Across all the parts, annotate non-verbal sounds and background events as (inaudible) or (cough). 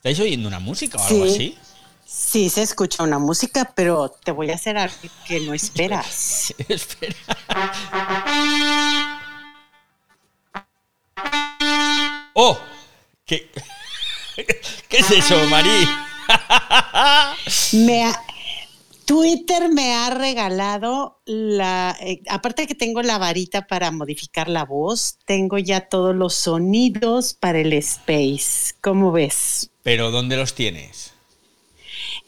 ¿Estáis oyendo una música o algo Sí. así? Sí, se escucha una música, pero te voy a hacer algo que no (laughs) esperas. (laughs) Espera. ¡Oh! ¿Qué, (laughs) ¿Qué es eso, Marí? Me ha- Twitter me ha regalado la, eh, aparte de que tengo la varita para modificar la voz, tengo ya todos los sonidos para el space. ¿Cómo ves? ¿Pero dónde los tienes?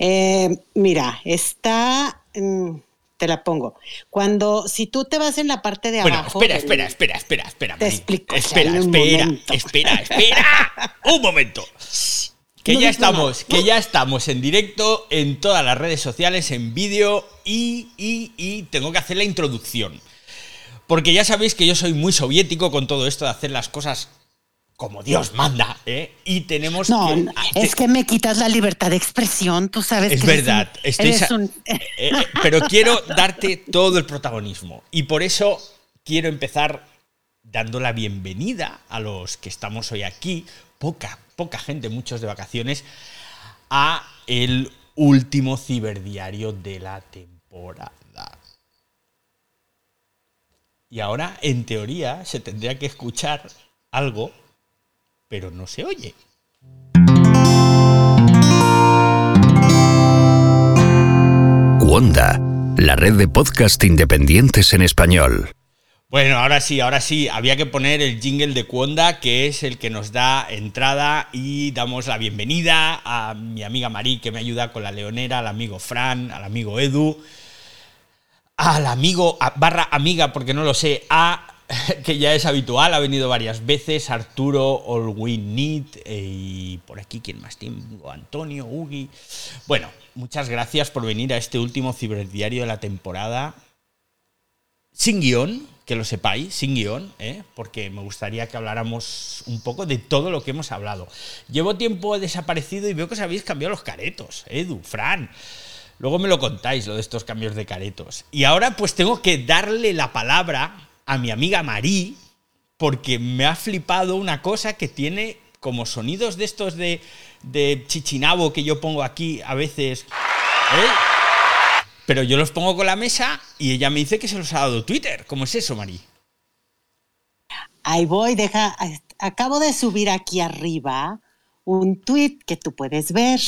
Eh, mira, está, mm, te la pongo. Cuando, si tú te vas en la parte de Bueno, abajo. espera, espera, espera, espera, espera. Te explico, Espera, espera, momento. espera, espera. (laughs) Un momento. Que No ya estamos, que ya estamos en directo en todas las redes sociales, en vídeo y, y, y tengo que hacer la introducción. Porque ya sabéis que yo soy muy soviético con todo esto de hacer las cosas como Dios manda, ¿eh? Y tenemos No, que... no, es que me quitas la libertad de expresión, tú sabes Es que eres verdad, un- estoy eres sa- un- Eh, eh, pero quiero darte todo el protagonismo. Y por eso quiero empezar dando la bienvenida a los que estamos hoy aquí, poca, poca gente, muchos de vacaciones, a el último ciberdiario de la temporada. Y ahora, en teoría, se tendría que escuchar algo, pero no se oye. Wanda, la red de podcast independientes en español. Bueno, ahora sí, ahora sí, había que poner el jingle de Cuonda, que es el que nos da entrada y damos la bienvenida a mi amiga Marí, que me ayuda con la leonera, al amigo Fran, al amigo Edu, al amigo barra amiga, porque no lo sé, a (laughs) que ya es habitual, ha venido varias veces, Arturo, All We Need, y por aquí, ¿quién más tengo? Antonio, Ugi. Bueno, muchas gracias por venir a este último ciberdiario de la temporada sin guion, que lo sepáis, sin guion, ¿eh? porque me gustaría que habláramos un poco de todo lo que hemos hablado. Llevo tiempo desaparecido y veo que os habéis cambiado los caretos, Edu, Fran. Luego me lo contáis, lo de estos cambios de caretos. Y ahora pues tengo que darle la palabra a mi amiga Marí, porque me ha flipado una cosa que tiene como sonidos de estos de, de chichinabo que yo pongo aquí a veces. ¿eh? Pero yo los pongo con la mesa y ella me dice que se los ha dado Twitter. ¿Cómo es eso, Marí? Ahí voy, deja, acabo de subir aquí arriba un tweet que tú puedes ver.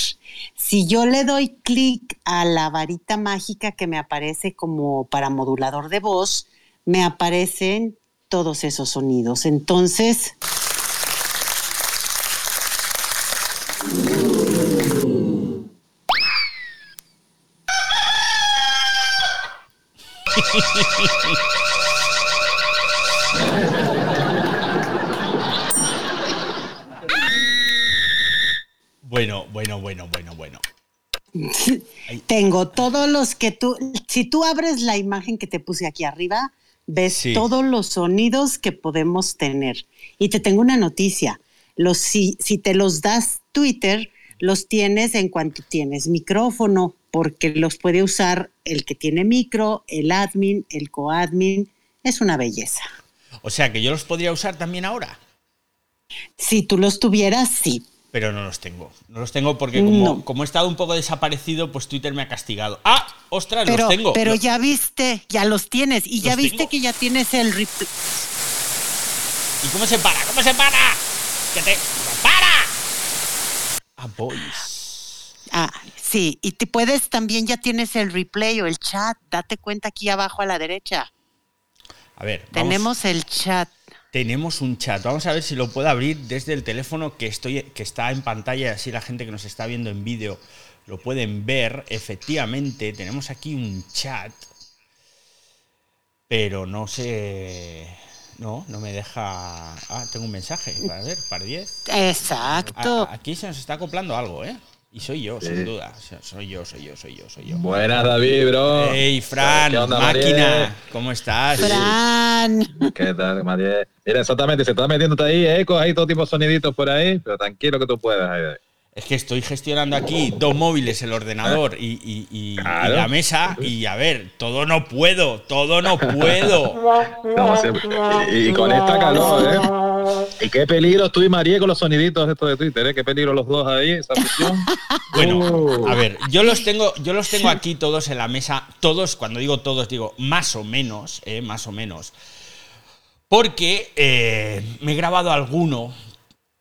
Si yo le doy clic a la varita mágica que me aparece como para modulador de voz, me aparecen todos esos sonidos. Entonces, Bueno, bueno, bueno, bueno, bueno. Tengo todos los que tú, si tú abres la imagen que te puse aquí arriba, ves Sí. todos los sonidos que podemos tener. Y te tengo una noticia. Los, si, si te los das Twitter, los tienes en cuanto tienes micrófono, porque los puede usar el que tiene micro, el admin, el coadmin. Es una belleza. O sea que yo los podría usar también ahora. Si tú los tuvieras, sí. Pero no los tengo. No los tengo porque como, No. como he estado un poco desaparecido, pues Twitter me ha castigado. ¡Ah! ¡Ostras! Pero, los tengo. pero Los- ya viste, ya los tienes. Y ya ¿Los viste tengo? que ya tienes el replay. ¿Y cómo se para? ¿Cómo se para? ¡Que te. ¡Para! Ah, boys. Ah, sí, y te puedes también ya tienes el replay o el chat, date cuenta aquí abajo a la derecha. A ver, vamos- Tenemos el chat. Tenemos un chat. Vamos a ver si lo puedo abrir desde el teléfono que, estoy, que está en pantalla, así la gente que nos está viendo en vídeo lo pueden ver. Efectivamente, tenemos aquí un chat, pero no sé... No, no me deja... Ah, tengo un mensaje. A ver, para 10. Exacto. Aquí se nos está acoplando algo, ¿eh? Y soy yo, sin duda. Soy yo, soy yo, soy yo, soy yo. Buenas, David, bro. Hey, Fran, ¿Qué onda, máquina, ¿cómo estás? Fran. ¿Qué tal, María? Mira, exactamente, se está metiéndote ahí ecos, ahí todo tipo de soniditos por ahí, pero tranquilo que tú puedas. ahí, ahí. Es que estoy gestionando aquí dos móviles, el ordenador y, y- y- la mesa. Y a ver, todo no puedo, todo no puedo. (laughs) No, sí, y, y con esta calor, ¿eh? Y qué peligro tú y María con los soniditos estos de Twitter, ¿eh? Qué peligro los dos ahí, esa. (laughs) Bueno, Uh. a ver, yo los tengo, yo los tengo aquí todos en la mesa, todos, cuando digo todos, digo más o menos, eh, más o menos. Porque eh, me he grabado alguno,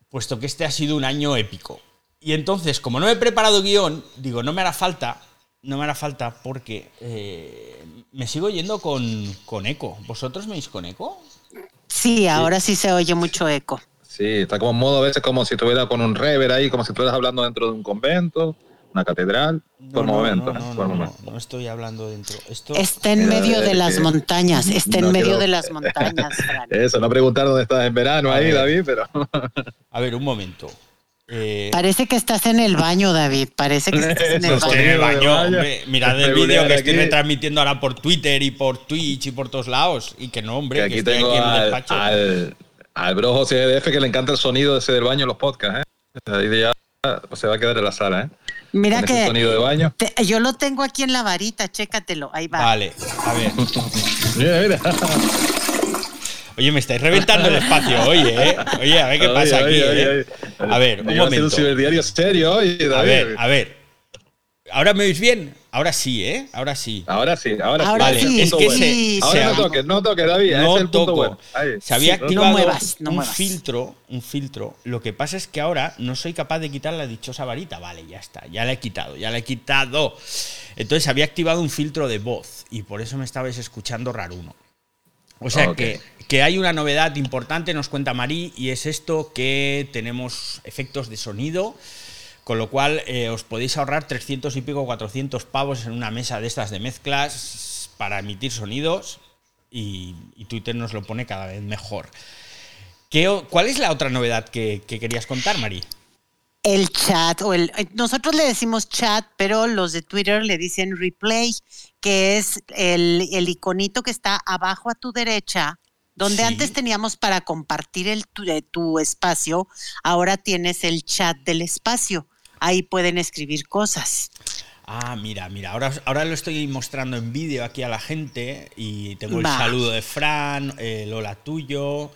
puesto que este ha sido un año épico. Y entonces, como no he preparado guion, digo, no me hará falta, no me hará falta porque eh, me sigo yendo con, con eco. ¿Vosotros me oís con eco? Sí, ahora sí se oye mucho eco. Sí, está como en modo a veces como si estuviera con un rever ahí, como si estuvieras hablando dentro de un convento, una catedral. por no, momentos, no, ¿eh? no, por no, momentos. no, no estoy hablando dentro. Esto, Está en medio de las montañas, (laughs) está en no medio quiero- de las montañas, (laughs) Fran. Eso, no preguntar dónde estás en verano A ahí, ver. David, pero A ver, un momento. Eh, Parece que estás en el baño, David. Parece que estás en el estoy en el baño. Baño, baño. Mirad el vídeo que estoy retransmitiendo ahora por Twitter y por Twitch y por todos lados. Y que no, hombre, que que, aquí estoy tengo aquí en el al, despacho. al, al bro José DF que le encanta el sonido ese del baño en los podcasts, ¿eh? Ahí ya se va a quedar en la sala, ¿eh? Mira Con que sonido de baño. te- yo lo tengo aquí en la varita, chécatelo, ahí va. Vale, a ver. (laughs) Mira, mira. Oye, me estáis reventando el espacio, oye, ¿eh? Oye, a ver qué Oye, pasa aquí, oye, ¿eh? oye, oye. A ver, un momento. un ciberdiario serio hoy, David. A ver, a ver. ¿Ahora me oís bien? Ahora sí, ¿eh? Ahora sí. Ahora sí, ahora, Ahora sí. Vale, sí, es Punto que bueno. sí, se Ahora no toques, no toques, David. ese es no el punto toco. bueno. Ahí. Se había Sí, no activado muevas, no un muevas. filtro, un filtro. Lo que pasa es que ahora no soy capaz de quitar la dichosa varita. Vale, ya está, ya la he quitado, ya la he quitado. Entonces había activado un filtro de voz y por eso me estabais escuchando raruno. O sea que, que hay una novedad importante, nos cuenta Marí, y es esto que tenemos efectos de sonido, con lo cual eh, os podéis ahorrar 300 y pico, 400 pavos en una mesa de estas de mezclas para emitir sonidos y, Twitter nos lo pone cada vez mejor. ¿Qué ¿Cuál es la otra novedad que, que querías contar, Marí? El chat, o el, eh, nosotros le decimos chat, pero los de Twitter le dicen replay, que es el, el iconito que está abajo a tu derecha, donde Sí. antes teníamos para compartir el, tu, de tu espacio, ahora tienes el chat del espacio. Ahí pueden escribir cosas. Ah, mira, mira, ahora, ahora lo estoy mostrando en vídeo aquí a la gente y tengo el Va. saludo de Fran, el hola tuyo,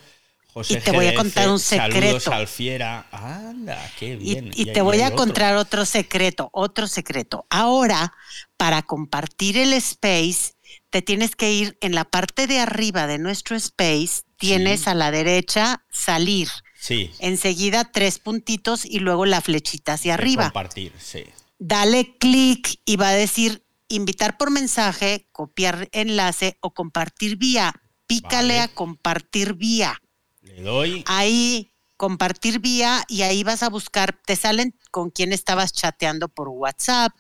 José Y te voy a contar un Saludos secreto. Alfiera. Anda, qué Y, bien. y te voy a otro. contar otro secreto, otro secreto. Ahora, para compartir el space, te tienes que ir en la parte de arriba de nuestro space, tienes Sí. a la derecha salir, Sí, enseguida tres puntitos y luego la flechita hacia de arriba. Compartir, sí. Dale clic y va a decir invitar por mensaje, copiar enlace o compartir vía. Pícale Vale. a compartir vía Le doy. ahí compartir vía y ahí vas a buscar, te salen con quién estabas chateando por WhatsApp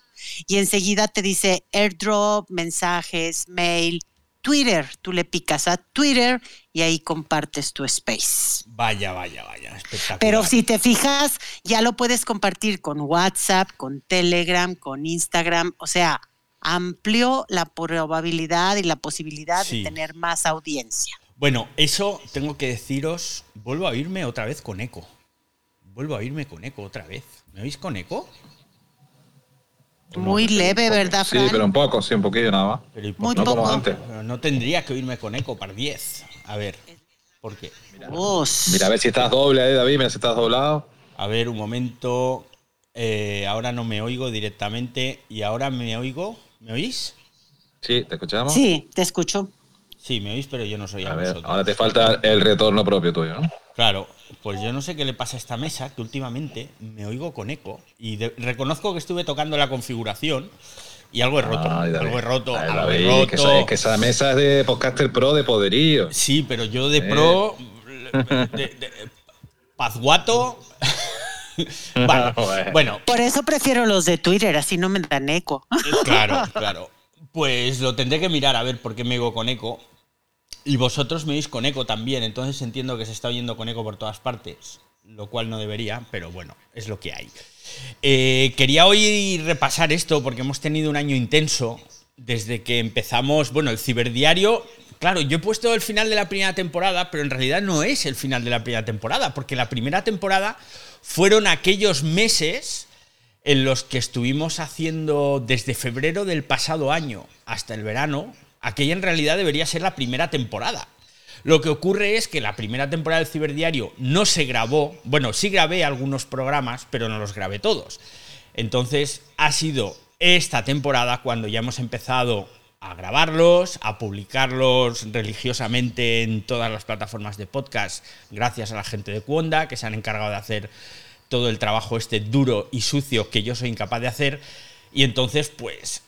y enseguida te dice airdrop, mensajes, mail, Twitter. Tú le picas a Twitter y ahí compartes tu space. Vaya, vaya, vaya. Espectacular. Pero si te fijas, ya lo puedes compartir con WhatsApp, con Telegram, con Instagram, o sea, amplió la probabilidad y la posibilidad Sí. de tener más audiencia. Bueno, eso tengo que deciros. Vuelvo a oírme otra vez con eco. Vuelvo a oírme con eco otra vez. ¿Me oís con eco? Muy leve, ¿verdad, Sí, Fran? pero un poco, sí, un poquillo nada más. Pero ¿y por Muy? No como poco. antes. Pero no tendría que oírme con eco para 10. A ver, ¿por qué? Dios. Mira, a ver si estás doble ahí, David, mira si estás doblado. A ver, un momento. Eh, ahora no me oigo directamente. ¿Y ahora me oigo? ¿Me oís? Sí, ¿te escuchamos? Sí, te escucho. Sí, me oís, pero yo no soy a, A ver, vosotros. ahora te falta el retorno propio tuyo, ¿no? Claro, pues yo no sé qué le pasa a esta mesa, que últimamente me oigo con eco. Y de- reconozco que estuve tocando la configuración y algo he roto. Ay, David. algo he roto, Ay, algo he David, roto. Que, esa, es que esa mesa es de Podcaster Pro de poderío. Sí, pero yo de Eh. pro. de- de- Pazguato. (laughs) Vale, Bueno. bueno, Por eso prefiero los de Twitter, así no me dan eco. claro, claro. Pues lo tendré que mirar a ver por qué me oigo con eco. Y vosotros me oís con eco también, entonces entiendo que se está oyendo con eco por todas partes, lo cual no debería, pero bueno, es lo que hay. Eh, quería hoy repasar esto porque hemos tenido un año intenso desde que empezamos, bueno, el ciberdiario. Claro, yo he puesto el final de la primera temporada, pero en realidad no es el final de la primera temporada, porque la primera temporada fueron aquellos meses en los que estuvimos haciendo desde febrero del pasado año hasta el verano, aquella en realidad debería ser la primera temporada. Lo que ocurre es que la primera temporada del Ciberdiario no se grabó, bueno, sí grabé algunos programas, pero no los grabé todos. Entonces ha sido esta temporada cuando ya hemos empezado a grabarlos, a publicarlos religiosamente en todas las plataformas de podcast, gracias a la gente de Cuonda, que se han encargado de hacer todo el trabajo este duro y sucio que yo soy incapaz de hacer. Y entonces, pues,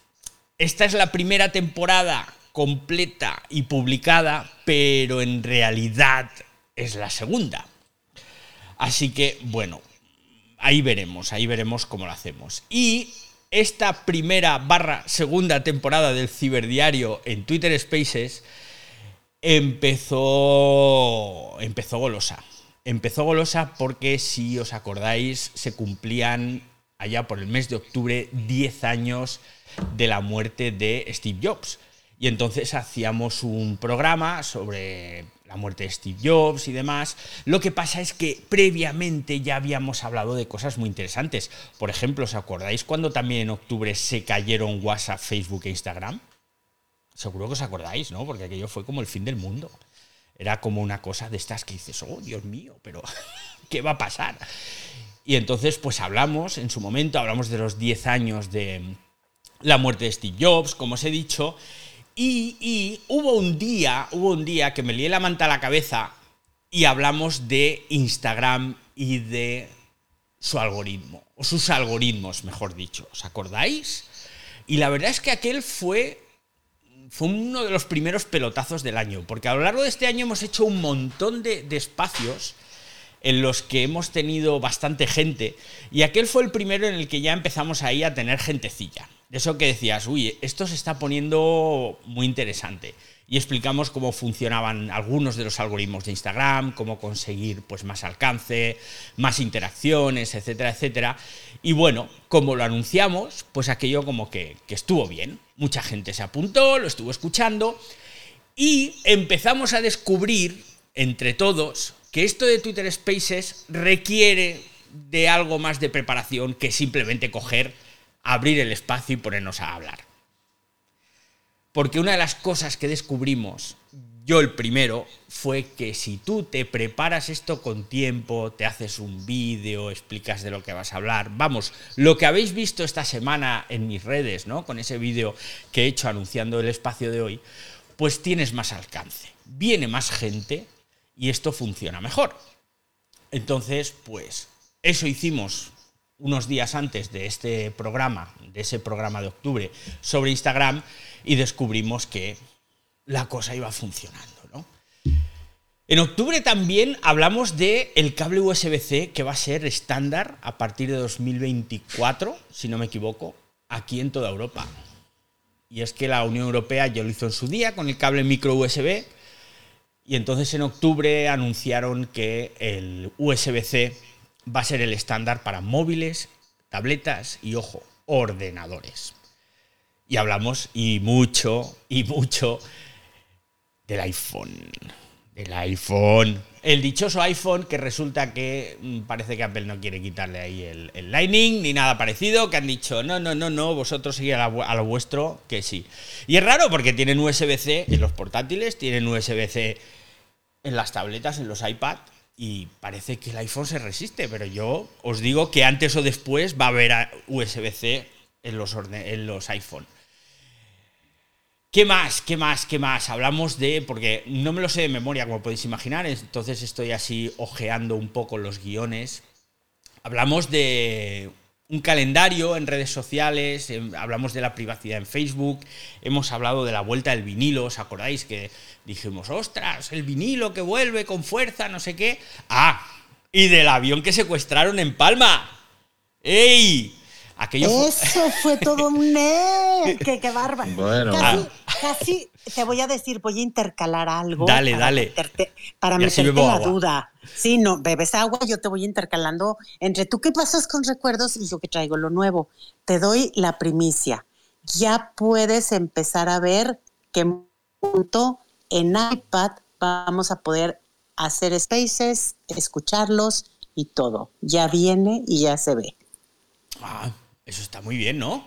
esta es la primera temporada completa y publicada, pero en realidad es la segunda. Así que, bueno, ahí veremos, ahí veremos cómo lo hacemos. Y esta primera barra segunda temporada del Ciberdiario en Twitter Spaces empezó, empezó golosa. Empezó golosa porque, si os acordáis, se cumplían allá por el mes de octubre 10 años de la muerte de Steve Jobs. Y entonces hacíamos un programa sobre la muerte de Steve Jobs y demás. Lo que pasa es que previamente ya habíamos hablado de cosas muy interesantes. Por ejemplo, ¿os acordáis cuando también en octubre se cayeron WhatsApp, Facebook e Instagram? Seguro que os acordáis, ¿no? Porque aquello fue como el fin del mundo. Era como una cosa de estas que dices, oh, Dios mío, pero (laughs) ¿qué va a pasar? Y entonces, pues hablamos, en su momento, hablamos de los 10 años de la muerte de Steve Jobs, como os he dicho, y, hubo un día, hubo un día que me lié la manta a la cabeza y hablamos de Instagram y de su algoritmo, o sus algoritmos, mejor dicho. ¿Os acordáis? Y la verdad es que aquel fue, fue uno de los primeros pelotazos del año, porque a lo largo de este año hemos hecho un montón de, de espacios en los que hemos tenido bastante gente, y aquel fue el primero en el que ya empezamos ahí a tener gentecilla de eso que decías, uy, esto se está poniendo muy interesante. Y explicamos cómo funcionaban algunos de los algoritmos de Instagram, cómo conseguir pues, más alcance, más interacciones, etcétera, etcétera. Y bueno, como lo anunciamos, pues aquello como que, que estuvo bien. Mucha gente se apuntó, lo estuvo escuchando y empezamos a descubrir entre todos que esto de Twitter Spaces requiere de algo más de preparación que simplemente coger abrir el espacio y ponernos a hablar. Porque una de las cosas que descubrimos, yo el primero, fue que si tú te preparas esto con tiempo, te haces un vídeo, explicas de lo que vas a hablar, vamos, lo que habéis visto esta semana en mis redes, ¿no? Con ese vídeo que he hecho anunciando el espacio de hoy, pues tienes más alcance, viene más gente y esto funciona mejor. Entonces, pues eso hicimos unos días antes de este programa, de ese programa de octubre, sobre Instagram y descubrimos que la cosa iba funcionando. En octubre también hablamos de el cable USB-C que va a ser estándar a partir de 2024, si no me equivoco, aquí en toda Europa. Y es que la Unión Europea ya lo hizo en su día con el cable micro USB y entonces en octubre anunciaron que el USB-C va a ser el estándar para móviles, tabletas y, ojo, ordenadores. Y hablamos y mucho, y mucho del iPhone. Del iPhone. El dichoso iPhone que resulta que mm, parece que Apple no quiere quitarle ahí el, Lightning ni nada parecido, que han dicho, no, no, no, no, vosotros seguid a, a, lo vuestro, que sí. Y es raro porque tienen USB-C en los portátiles, tienen USB-C en las tabletas, en los iPad, y parece que el iPhone se resiste, pero yo os digo que antes o después va a haber USB-C en los, en los iPhone. ¿Qué más? ¿Qué más? ¿Qué más? Hablamos de, porque no me lo sé de memoria, como podéis imaginar, entonces estoy así ojeando un poco los guiones. Hablamos de un calendario en redes sociales, em, hablamos de la privacidad en Facebook, hemos hablado de la vuelta del vinilo, ¿os acordáis que dijimos, ostras, el vinilo que vuelve con fuerza, no sé qué? Ah, y del avión que secuestraron en Palma. ¡Ey! Aquello Eso fue todo un... (laughs) ¡Qué, qué bárbaro! Bueno, casi, casi, te voy a decir, voy a intercalar algo. Dale, para dale. Meterte, para meterte la duda. Sí, no, bebes agua, yo te voy intercalando entre tú que pasas con recuerdos y yo que traigo lo nuevo. Te doy la primicia. Ya puedes empezar a ver qué punto en iPad vamos a poder hacer spaces, escucharlos y todo. Ya viene y ya se ve. Ah, eso está muy bien, ¿no?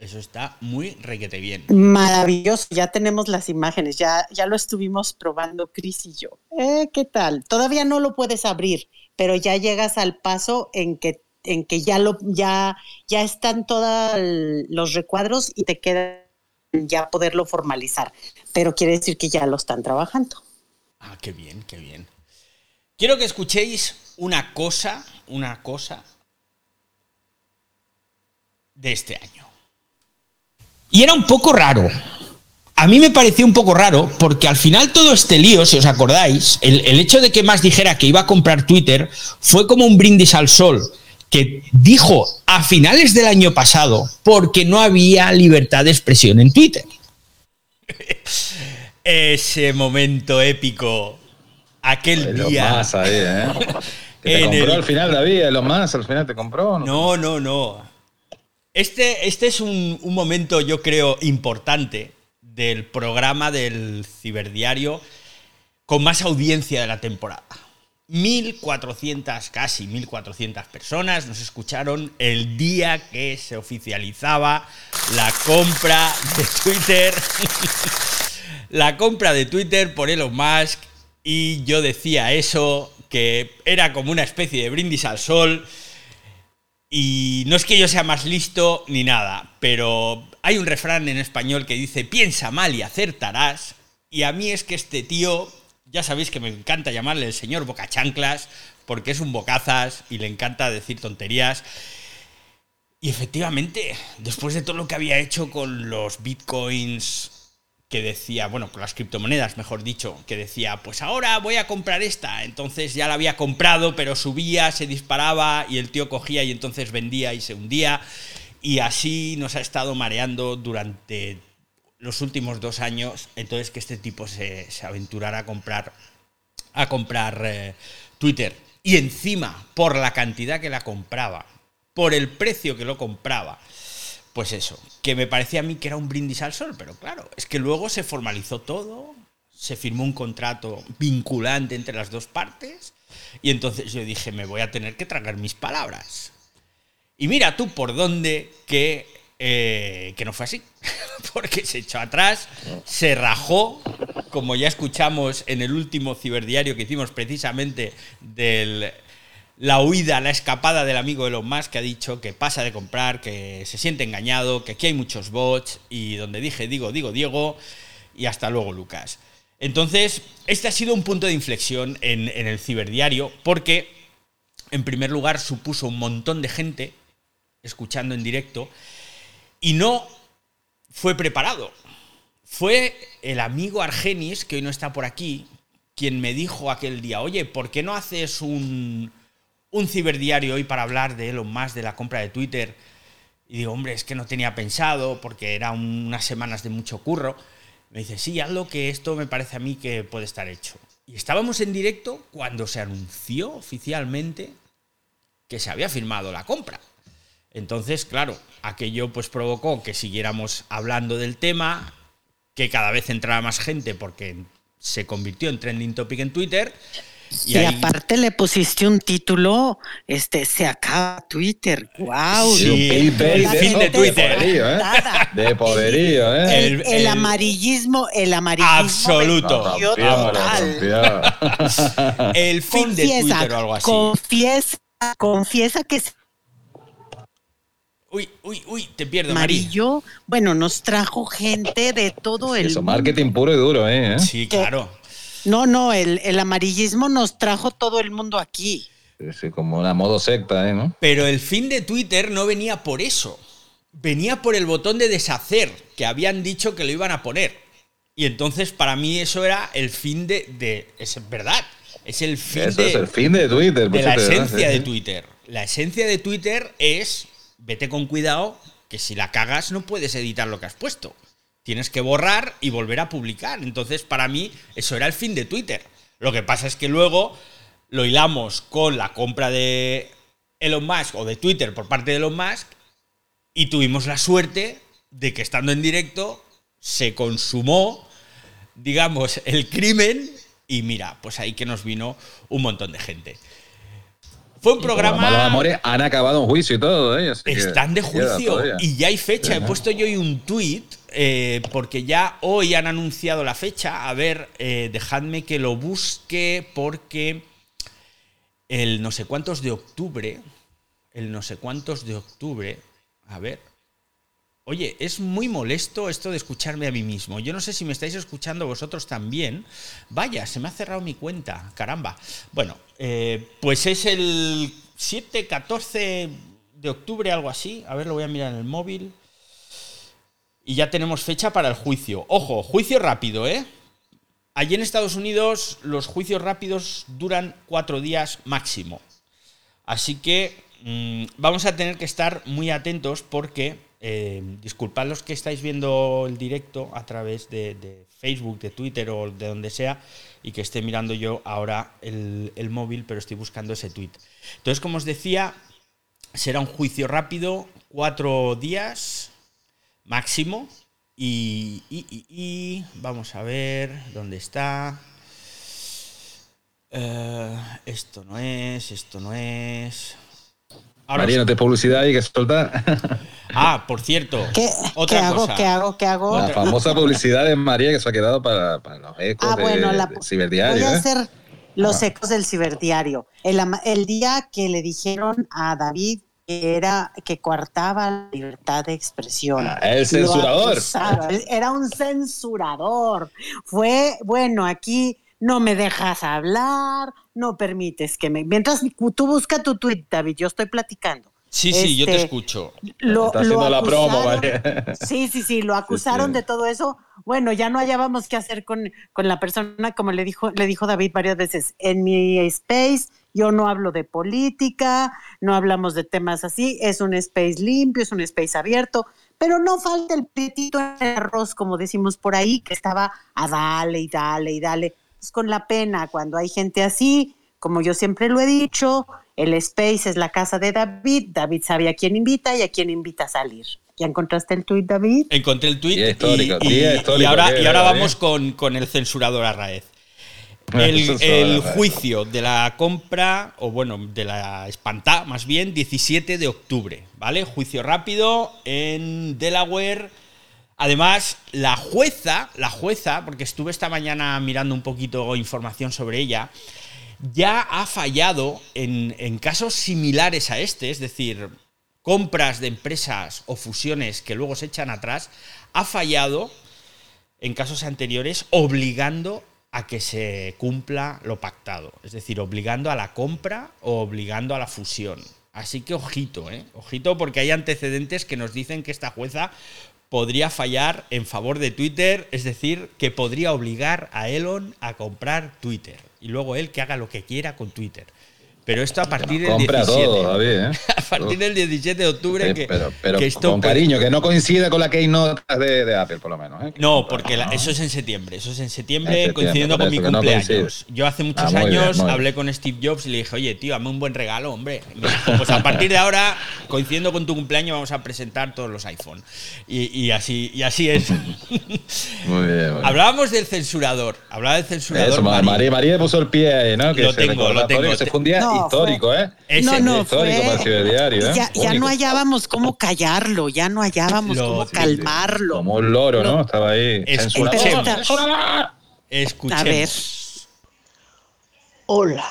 Eso está muy requete bien. Maravilloso, ya tenemos las imágenes, ya, ya lo estuvimos probando Chris y yo. Eh, ¿Qué tal? Todavía no lo puedes abrir, pero ya llegas al paso en que, en que ya, lo, ya, ya están todos los recuadros y te queda ya poderlo formalizar. Pero quiere decir que ya lo están trabajando. Ah, qué bien, qué bien. Quiero que escuchéis una cosa, una cosa de este año. Y era un poco raro. A mí me pareció un poco raro porque al final todo este lío, si os acordáis, el, hecho de que más dijera que iba a comprar Twitter fue como un brindis al sol que dijo a finales del año pasado porque no había libertad de expresión en Twitter. (laughs) Ese momento épico, aquel día. Más ahí, ¿eh? (laughs) te compró al final, David, los más, al final te compró. No, no, no. Este, este es un, momento, yo creo, importante del programa del ciberdiario con más audiencia de la temporada. 1.400, casi 1.400 personas nos escucharon el día que se oficializaba la compra de Twitter. (laughs) la compra de Twitter por Elon Musk. Y yo decía eso, que era como una especie de brindis al sol y no es que yo sea más listo ni nada, pero hay un refrán en español que dice, piensa mal y acertarás. Y a mí es que este tío, ya sabéis que me encanta llamarle el señor Bocachanclas, porque es un bocazas y le encanta decir tonterías. Y efectivamente, después de todo lo que había hecho con los bitcoins que decía, bueno, con las criptomonedas, mejor dicho, que decía, pues ahora voy a comprar esta. Entonces ya la había comprado, pero subía, se disparaba y el tío cogía y entonces vendía y se hundía. Y así nos ha estado mareando durante los últimos dos años. Entonces que este tipo se, aventurara a comprar, a comprar eh, Twitter. Y encima, por la cantidad que la compraba, por el precio que lo compraba, pues eso, que me parecía a mí que era un brindis al sol, pero claro, es que luego se formalizó todo, se firmó un contrato vinculante entre las dos partes y entonces yo dije, me voy a tener que tragar mis palabras. Y mira tú por dónde que, eh, que no fue así, (laughs) porque se echó atrás, se rajó, como ya escuchamos en el último ciberdiario que hicimos precisamente del la huida, la escapada del amigo de los más que ha dicho que pasa de comprar, que se siente engañado, que aquí hay muchos bots y donde dije digo, digo Diego y hasta luego Lucas. Entonces, este ha sido un punto de inflexión en, en el ciberdiario porque, en primer lugar, supuso un montón de gente escuchando en directo y no fue preparado. Fue el amigo Argenis, que hoy no está por aquí, quien me dijo aquel día, oye, ¿por qué no haces un, un ciberdiario hoy para hablar de Elon Musk, de la compra de Twitter. Y digo, hombre, es que no tenía pensado porque eran unas semanas de mucho curro. Me dice, sí, haz lo que esto me parece a mí que puede estar hecho. Y estábamos en directo cuando se anunció oficialmente que se había firmado la compra. Entonces, claro, aquello pues provocó que siguiéramos hablando del tema, que cada vez entrara más gente porque se convirtió en trending topic en Twitter y, aparte le pusiste un título, este, se acaba Twitter. ¡Wow! Sí, el fin de Twitter. ¿eh? De poderío, ¿eh? El, amarillismo, el amarillismo. Absoluto. (laughs) el fin de Twitter o algo así. Confiesa, confiesa que Uy, uy, uy, te pierdo, Amarillo, bueno, nos trajo gente de todo el Eso, marketing puro y duro, ¿eh? Sí, claro. No, no, el, amarillismo nos trajo todo el mundo aquí. Sí, como una modo secta, ¿eh? ¿no? Pero el fin de Twitter no venía por eso. Venía por el botón de deshacer, que habían dicho que lo iban a poner. Y entonces para mí eso era el fin de... de es verdad. Es el fin eso de... es el fin de Twitter. De la esencia de Twitter. La esencia de Twitter es, vete con cuidado, que si la cagas no puedes editar lo que has puesto. Tienes que borrar y volver a publicar. Entonces, para mí, eso era el fin de Twitter. Lo que pasa es que luego lo hilamos con la compra de Elon Musk o de Twitter por parte de Elon Musk y tuvimos la suerte de que estando en directo se consumó, digamos, el crimen y mira, pues ahí que nos vino un montón de gente. Fue un programa. Los malos amores han acabado en juicio y todo, ¿eh? Así Están de juicio y ya hay fecha. He puesto yo hoy un tuit eh, porque ya hoy han anunciado la fecha. A ver, eh, dejadme que lo busque porque el no sé cuántos de octubre, el no sé cuántos de octubre, a ver. Oye, es muy molesto esto de escucharme a mí mismo. Yo no sé si me estáis escuchando vosotros también. Vaya, se me ha cerrado mi cuenta, caramba. Bueno, eh, pues es el 7, 14 de octubre, algo así. A ver, lo voy a mirar en el móvil. Y ya tenemos fecha para el juicio. Ojo, juicio rápido, ¿eh? Allí en Estados Unidos los juicios rápidos duran cuatro días máximo. Así que mm, vamos a tener que estar muy atentos porque, eh, disculpad los que estáis viendo el directo a través de, Facebook, de Twitter o de donde sea, y que esté mirando yo ahora el, móvil, pero estoy buscando ese tweet. Entonces, como os decía, será un juicio rápido, cuatro días máximo. Y vamos a ver dónde está. Eh, esto no es, esto no es. Ahora María, no te publicidad hay que soltar. (laughs) Ah, por cierto. ¿Qué, Otra ¿qué hago? cosa. ¿Qué hago? ¿Qué hago? La famosa publicidad de María que se ha quedado para, para los ecos Ah, de, bueno, la, de Ciberdiario. voy a ¿eh? hacer los Ah. ecos del ciberdiario. El, día que le dijeron a David que era que coartaba la libertad de expresión. Ah, el censurador. acusaron. Era un censurador. Fue, bueno, aquí no me dejas hablar, no permites que me... Mientras tú busca tu tweet, David, yo estoy platicando. Sí, sí, yo te Este, escucho. Lo, Está haciendo lo la promo. Sí, sí, sí, lo acusaron sí. de todo eso. Bueno, ya no hallábamos qué hacer con, con la persona, como le dijo, le dijo David varias veces, en mi space yo no hablo de política, no hablamos de temas así, es un space limpio, es un space abierto, pero no falta el petito en el arroz, como decimos por ahí, que estaba a dale y dale y dale. Es con la pena cuando hay gente así, como yo siempre lo he dicho, el space es la casa de David, David sabe a quién invita y a quién invita a salir. ¿Ya encontraste el tuit, David? Encontré el tweet Día y, ahora, y vamos con, con el censurador Arraez. (laughs) El El, juicio de la compra, o bueno, de la espantá, más bien, 17 de octubre, ¿vale? Juicio rápido en Delaware. Además, la jueza, la jueza, porque estuve esta mañana mirando un poquito información sobre ella, ya ha fallado en, casos similares a este, es decir, compras de empresas o fusiones que luego se echan atrás, ha fallado en casos anteriores obligando a que se cumpla lo pactado, es decir, obligando a la compra o obligando a la fusión. Así que ojito, ¿eh? Ojito porque hay antecedentes que nos dicen que esta jueza podría fallar en favor de Twitter, es decir, que podría obligar a Elon a comprar Twitter y luego él que haga lo que quiera con Twitter. Pero esto a partir del Compra 17. todo, David. ¿eh? (laughs) A partir del 17 de octubre Sí, que, pero pero que esto con puede- cariño, que no coincida con la keynote de, de Apple, por lo menos. ¿eh? No, porque la- eso es en septiembre. Eso es en septiembre, En septiembre, coincidiendo con mi no cumpleaños. Yo hace muchos Ah, bien, años bien. hablé con Steve Jobs y le dije, oye, tío, hazme un buen regalo, hombre. Y me dijo, pues a partir de ahora, coincidiendo con tu cumpleaños, vamos a presentar todos los iPhone. Y, y así, y así es. Muy bien. muy bien. Hablábamos del censurador. Hablaba del censurador. Eso. María, María puso el pie ahí, ¿no? Que Lo tengo, lo tengo. No, histórico, fue- ¿eh? Ese- no, no, histórico fue- para el ciberdiario, ¿eh? Ya, no hallábamos cómo callarlo, ya no hallábamos Lo- cómo sí, calmarlo. Como un loro, ¿no? Estaba ahí. Escuchemos. A ver. Hola.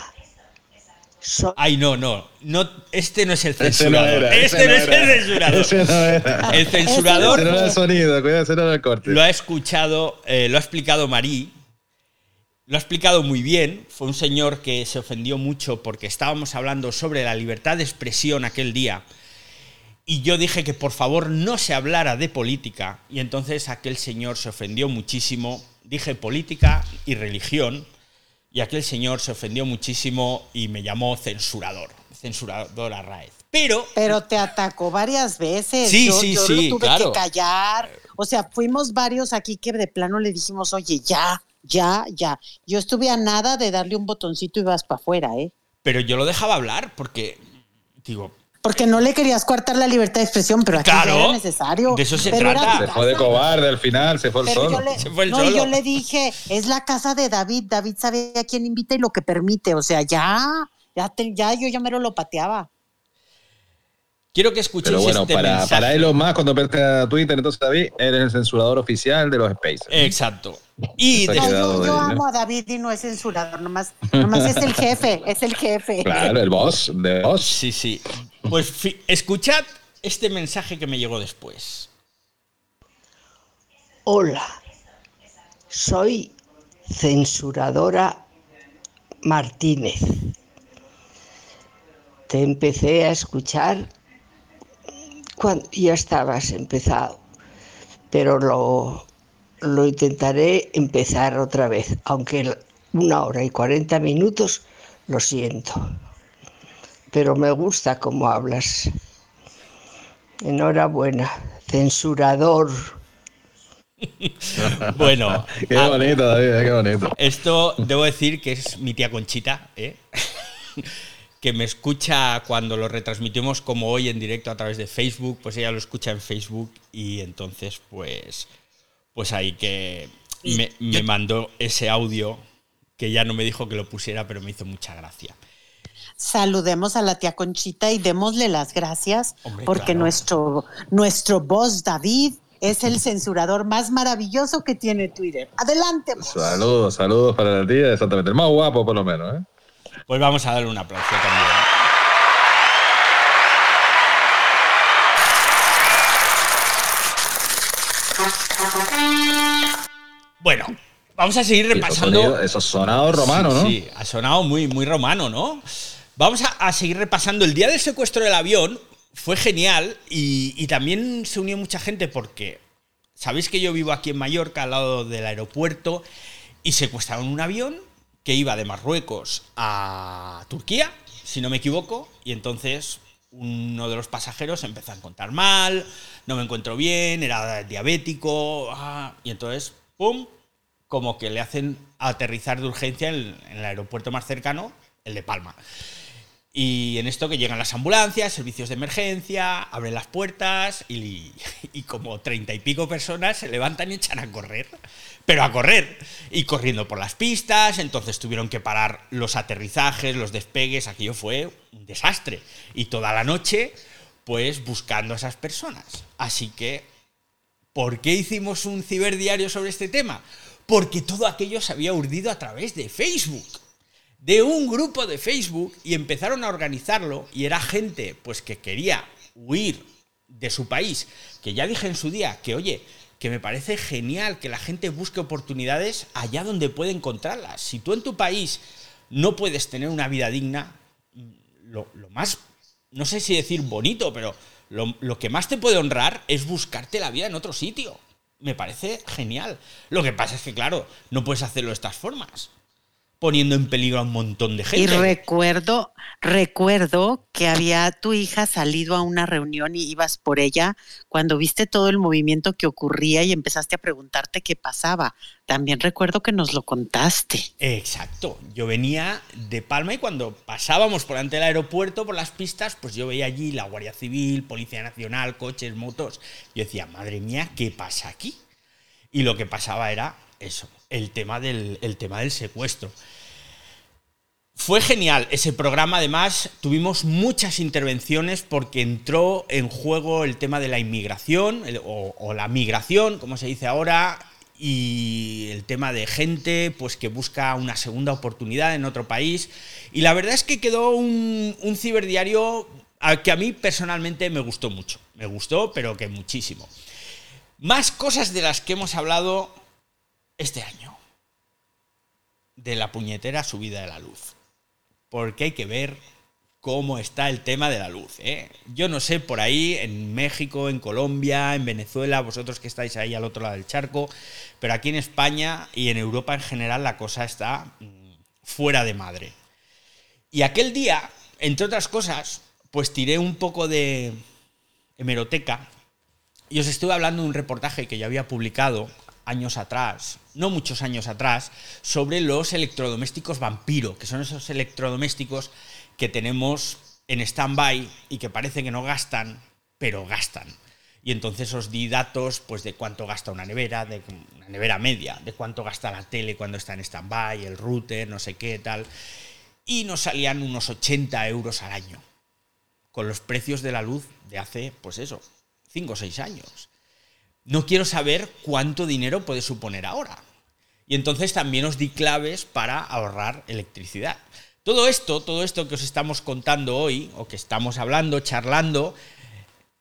Ay, no, no, no. Este no es el no censurador. era. este no, es el censurador. Ese no era. El censurador Ese no era el sonido, cuidado, ese no era el corte. lo ha escuchado, eh, lo ha explicado Marí. Lo ha explicado muy bien. Fue un señor que se ofendió mucho porque estábamos hablando sobre la libertad de expresión aquel día. Y yo dije que por favor no se hablara de política. Y entonces aquel señor se ofendió muchísimo. Dije política y religión. Y aquel señor se ofendió muchísimo y me llamó censurador. Censurador a Raez. Pero Pero te atacó varias veces. Sí, yo, sí, yo sí, lo tuve claro. que callar. O sea, fuimos varios aquí que de plano le dijimos, oye, ya, ya, ya. Yo estuve a nada de darle un botoncito y vas para afuera, ¿eh? pero yo lo dejaba hablar porque digo, Porque no le querías coartar la libertad de expresión, pero aquí Claro, era necesario. de eso se Pero trata. Se fue de cobarde al final, se fue el Pero solo. yo le, Se fue el no, solo. yo le dije, es la casa de David, David sabe a quién invita y lo que permite, o sea, ya, Ya, te- ya yo ya mero lo pateaba. Quiero que escuchéis Pero bueno, este para, mensaje. para Elon Musk, cuando pertenece a Twitter, entonces David, eres el censurador oficial de los Spacers. Exacto. Y de- No, yo, amo a David y no es censurador, nomás, nomás es el jefe, es el jefe. Claro, el boss, de boss. Sí, sí. Pues escuchad este mensaje que me llegó después. Hola, soy censuradora Martínez. Te empecé a escuchar cuando ya estabas empezado, pero lo, lo intentaré empezar otra vez, aunque una hora y cuarenta minutos, lo siento. Pero me gusta cómo hablas. Enhorabuena, censurador. (laughs) Bueno, (laughs) Qué bonito, David, eh, qué bonito. esto debo decir que es mi tía Conchita, ¿eh? (laughs) que me escucha cuando lo retransmitimos como hoy en directo a través de Facebook, pues ella lo escucha en Facebook y entonces pues, pues ahí que me, me mandó ese audio que ya no me dijo que lo pusiera, pero me hizo mucha gracia. Saludemos a la tía Conchita y démosle las gracias Hombre, porque claro. nuestro, nuestro boss David es el censurador más maravilloso que tiene Twitter. Adelante. Saludos, saludos para la tía, exactamente. El más guapo, por lo menos, ¿eh? Pues vamos a darle un aplauso también. Bueno, vamos a seguir repasando. sonidos- Esos sonados romanos, ¿no? Sí, ha sonado muy, muy romano, ¿no? Vamos a, a seguir repasando. El día del secuestro del avión fue genial y, y también se unió mucha gente porque sabéis que yo vivo aquí en Mallorca, al lado del aeropuerto, y secuestraron un avión que iba de Marruecos a Turquía, si no me equivoco, y entonces uno de los pasajeros empezó a contar mal, no me encuentro bien, era diabético, ah, y entonces, ¡pum!, como que le hacen aterrizar de urgencia en, en el aeropuerto más cercano, el de Palma. Y en esto que llegan las ambulancias, servicios de emergencia, abren las puertas y, como treinta y pico personas se levantan y echan a correr. Pero a correr. Y corriendo por las pistas, entonces tuvieron que parar los aterrizajes, los despegues, aquello fue un desastre. Y toda la noche, pues buscando a esas personas. Así que ¿Por qué hicimos un ciberdiario sobre este tema? Porque todo aquello se había urdido a través de Facebook. De un grupo de Facebook y empezaron a organizarlo y era gente pues que quería huir de su país, que ya dije en su día que oye, que me parece genial que la gente busque oportunidades allá donde puede encontrarlas. Si tú en tu país no puedes tener una vida digna, lo, lo más, no sé si decir bonito, pero lo, lo que más te puede honrar es buscarte la vida en otro sitio. Me parece genial. Lo que pasa es que, claro, no puedes hacerlo de estas formas, poniendo en peligro a un montón de Y gente. recuerdo, recuerdo que había tu hija salido a una reunión y ibas por ella cuando viste todo el movimiento que ocurría y empezaste a preguntarte qué pasaba. También recuerdo que nos lo contaste. Exacto. Yo venía de Palma y cuando pasábamos por delante del aeropuerto, por las pistas, pues yo veía allí la Guardia Civil, Policía Nacional, coches, motos. Yo decía, madre mía, ¿qué pasa aquí? Y lo que pasaba era eso, el tema del, el tema del secuestro. Fue genial ese programa, además tuvimos muchas intervenciones porque entró en juego el tema de la inmigración o, o la migración, como se dice ahora, y el tema de gente pues que busca una segunda oportunidad en otro país. Y la verdad es que quedó un, un ciberdiario que a mí personalmente me gustó mucho. Me gustó, pero que muchísimo. Más cosas de las que hemos hablado este año. De la puñetera subida de la luz. Porque hay que ver cómo está el tema de la luz. ¿eh? Yo no sé por ahí, en México, en Colombia, en Venezuela, vosotros que estáis ahí al otro lado del charco, pero aquí en España y en Europa en general la cosa está mm, fuera de madre. Y aquel día, entre otras cosas, pues tiré un poco de hemeroteca y os estuve hablando de un reportaje que ya había publicado años atrás, no muchos años atrás, sobre los electrodomésticos vampiro, que son esos electrodomésticos que tenemos en stand-by y que parece que no gastan, pero gastan. Y entonces os di datos pues, de cuánto gasta una nevera, de una nevera media, de cuánto gasta la tele cuando está en stand-by, el router, no sé qué, tal. y nos salían unos 80 euros al año, con los precios de la luz de hace, pues eso, 5 o 6 años. No quiero saber cuánto dinero puede suponer ahora. Y entonces también os di claves para ahorrar electricidad. Todo esto, todo esto que os estamos contando hoy, o que estamos hablando, charlando,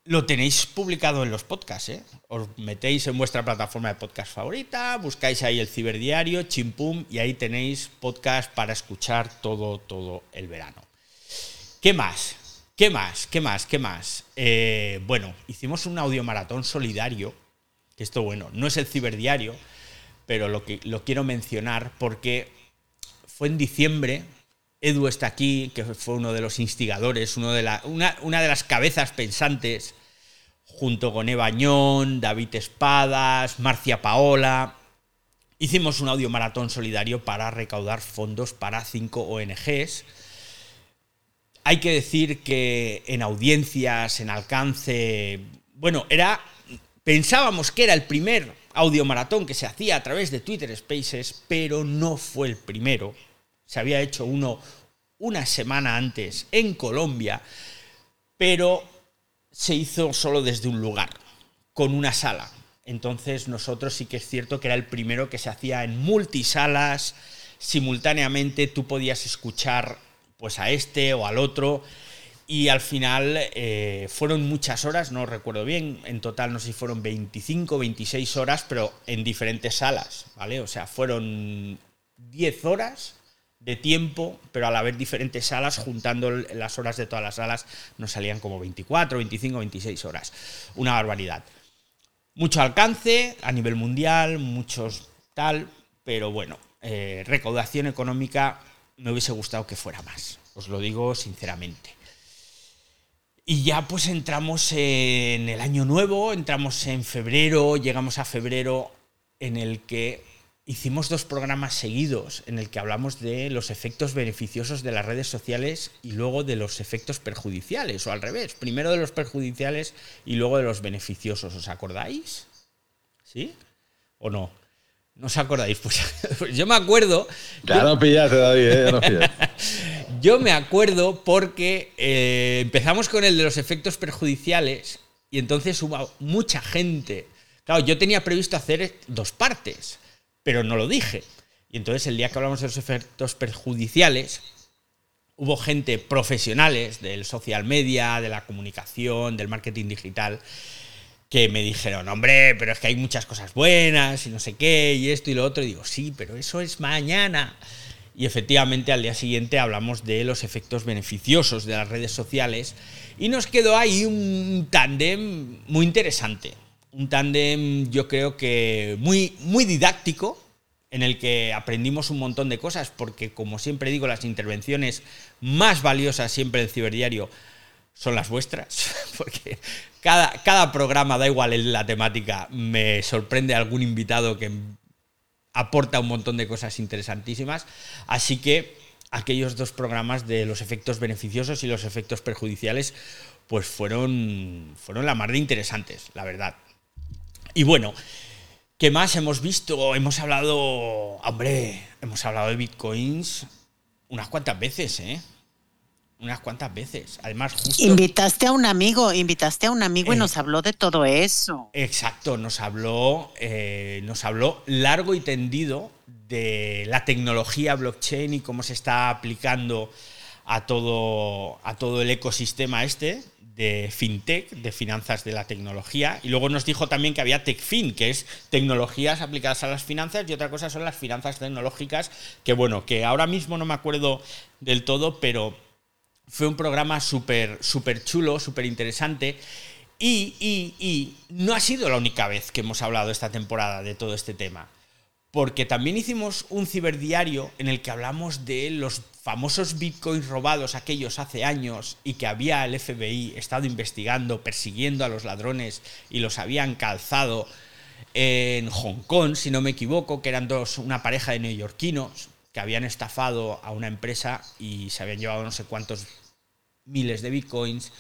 lo tenéis publicado en los podcasts, ¿eh? Os metéis en vuestra plataforma de podcast favorita, buscáis ahí el ciberdiario, chimpum, y ahí tenéis podcast para escuchar todo, todo el verano. ¿Qué más? ¿Qué más? ¿Qué más? ¿Qué más? Eh, bueno, hicimos un audio maratón solidario, que esto, bueno, no es el ciberdiario, pero lo, que, lo quiero mencionar porque fue en diciembre, Edu está aquí, que fue uno de los instigadores, uno de la, una, una, de las cabezas pensantes junto con Eva Ñón, David Espadas, Marcia Paola. Hicimos un audio maratón solidario para recaudar fondos para cinco ONGs. Hay que decir que en audiencias, en alcance, bueno, era pensábamos que era el primer audio maratón que se hacía a través de Twitter Spaces, pero no fue el primero. Se había hecho uno una semana antes en Colombia, pero se hizo solo desde un lugar, con una sala. Entonces nosotros sí que es cierto que era el primero que se hacía en multisalas, simultáneamente tú podías escuchar pues a este o al otro y al final eh, fueron muchas horas, no recuerdo bien, en total no sé si fueron 25, 26 horas, pero en diferentes salas, ¿vale? O sea, fueron 10 horas de tiempo, pero al haber diferentes salas, juntando las horas de todas las salas, nos salían como 24, 25, 26 horas. Una barbaridad. Mucho alcance a nivel mundial, muchos tal, pero bueno, eh, recaudación económica me hubiese gustado que fuera más, os lo digo sinceramente. Y ya pues entramos en el año nuevo, entramos en febrero, llegamos a febrero en el que hicimos dos programas seguidos en el que hablamos de los efectos beneficiosos de las redes sociales y luego de los efectos perjudiciales, o al revés, primero de los perjudiciales y luego de los beneficiosos, ¿os acordáis? ¿Sí? ¿O no? ¿No os acordáis? Pues, (laughs) pues yo me acuerdo... Ya no pillaste, David, ¿eh? ya no (laughs) pillaste. Yo me acuerdo porque eh, empezamos con el de los efectos perjudiciales y entonces hubo mucha gente... Claro, yo tenía previsto hacer dos partes pero no lo dije. Y entonces el día que hablamos de los efectos perjudiciales, hubo gente profesionales del social media, de la comunicación, del marketing digital, que me dijeron, hombre, pero es que hay muchas cosas buenas y no sé qué, y esto y lo otro. Y digo, sí, pero eso es mañana. Y efectivamente al día siguiente hablamos de los efectos beneficiosos de las redes sociales y nos quedó ahí un tándem muy interesante un tándem yo creo que muy, muy didáctico, en el que aprendimos un montón de cosas, porque como siempre digo, las intervenciones más valiosas siempre del ciberdiario son las vuestras, (laughs) porque cada, cada programa, da igual en la temática, me sorprende algún invitado que aporta un montón de cosas interesantísimas, así que aquellos dos programas de los efectos beneficiosos y los efectos perjudiciales, pues fueron, fueron la mar de interesantes, la verdad. Y bueno, ¿qué más hemos visto? Hemos hablado, hombre, hemos hablado de bitcoins unas cuantas veces, ¿eh? Unas cuantas veces. Además, justo. Invitaste a un amigo, invitaste a un amigo y nos habló de todo eso. Exacto, nos habló, eh, nos habló largo y tendido de la tecnología blockchain y cómo se está aplicando a todo, a todo el ecosistema este de fintech, de finanzas de la tecnología, y luego nos dijo también que había TechFin, que es tecnologías aplicadas a las finanzas, y otra cosa son las finanzas tecnológicas, que bueno, que ahora mismo no me acuerdo del todo, pero fue un programa súper súper chulo, súper interesante, y, y, y no ha sido la única vez que hemos hablado esta temporada de todo este tema porque también hicimos un ciberdiario en el que hablamos de los famosos bitcoins robados aquellos hace años y que había el FBI estado investigando, persiguiendo a los ladrones y los habían calzado en Hong Kong, si no me equivoco, que eran dos, una pareja de neoyorquinos que habían estafado a una empresa y se habían llevado no sé cuántos miles de bitcoins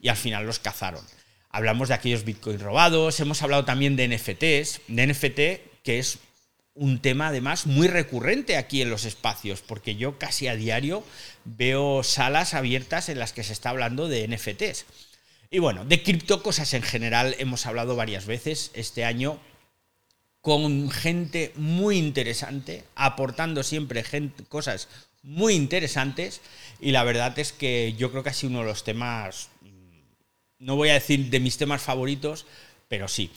y al final los cazaron. Hablamos de aquellos bitcoins robados, hemos hablado también de NFTs, de NFT, que es un tema además muy recurrente aquí en los espacios, porque yo casi a diario veo salas abiertas en las que se está hablando de NFTs. Y bueno, de criptocosas en general hemos hablado varias veces este año con gente muy interesante, aportando siempre cosas muy interesantes y la verdad es que yo creo que ha sido uno de los temas, no voy a decir de mis temas favoritos, pero sí.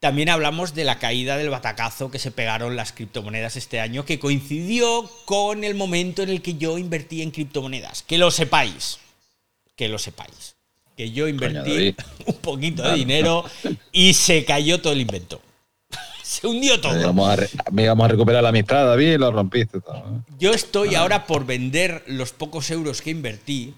También hablamos de la caída del batacazo que se pegaron las criptomonedas este año, que coincidió con el momento en el que yo invertí en criptomonedas. Que lo sepáis, que lo sepáis. Que yo invertí (laughs) un poquito de dinero y se cayó todo el invento. Se hundió todo. Me íbamos a, recuperar la amistad, David, y lo rompiste todo. ¿eh? Yo estoy ahora por vender los pocos euros que invertí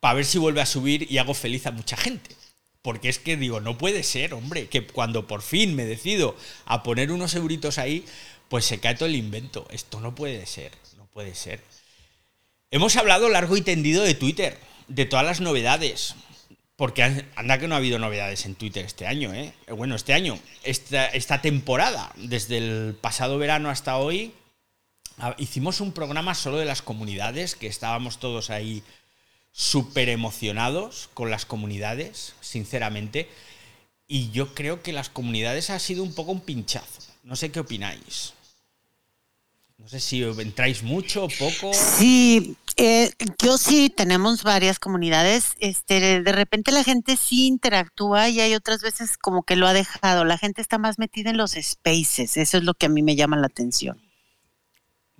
para ver si vuelve a subir y hago feliz a mucha gente. Porque es que digo, no puede ser, hombre, que cuando por fin me decido a poner unos euritos ahí, pues se cae todo el invento. Esto no puede ser, no puede ser. Hemos hablado largo y tendido de Twitter, de todas las novedades. Porque anda que no ha habido novedades en Twitter este año, ¿eh? Bueno, este año, esta, esta temporada, desde el pasado verano hasta hoy, ah, hicimos un programa solo de las comunidades, que estábamos todos ahí súper emocionados con las comunidades, sinceramente. Y yo creo que las comunidades ha sido un poco un pinchazo. No sé qué opináis. No sé si entráis mucho o poco. Sí, eh, yo sí tenemos varias comunidades. Este, de repente la gente sí interactúa y hay otras veces como que lo ha dejado. La gente está más metida en los spaces. Eso es lo que a mí me llama la atención.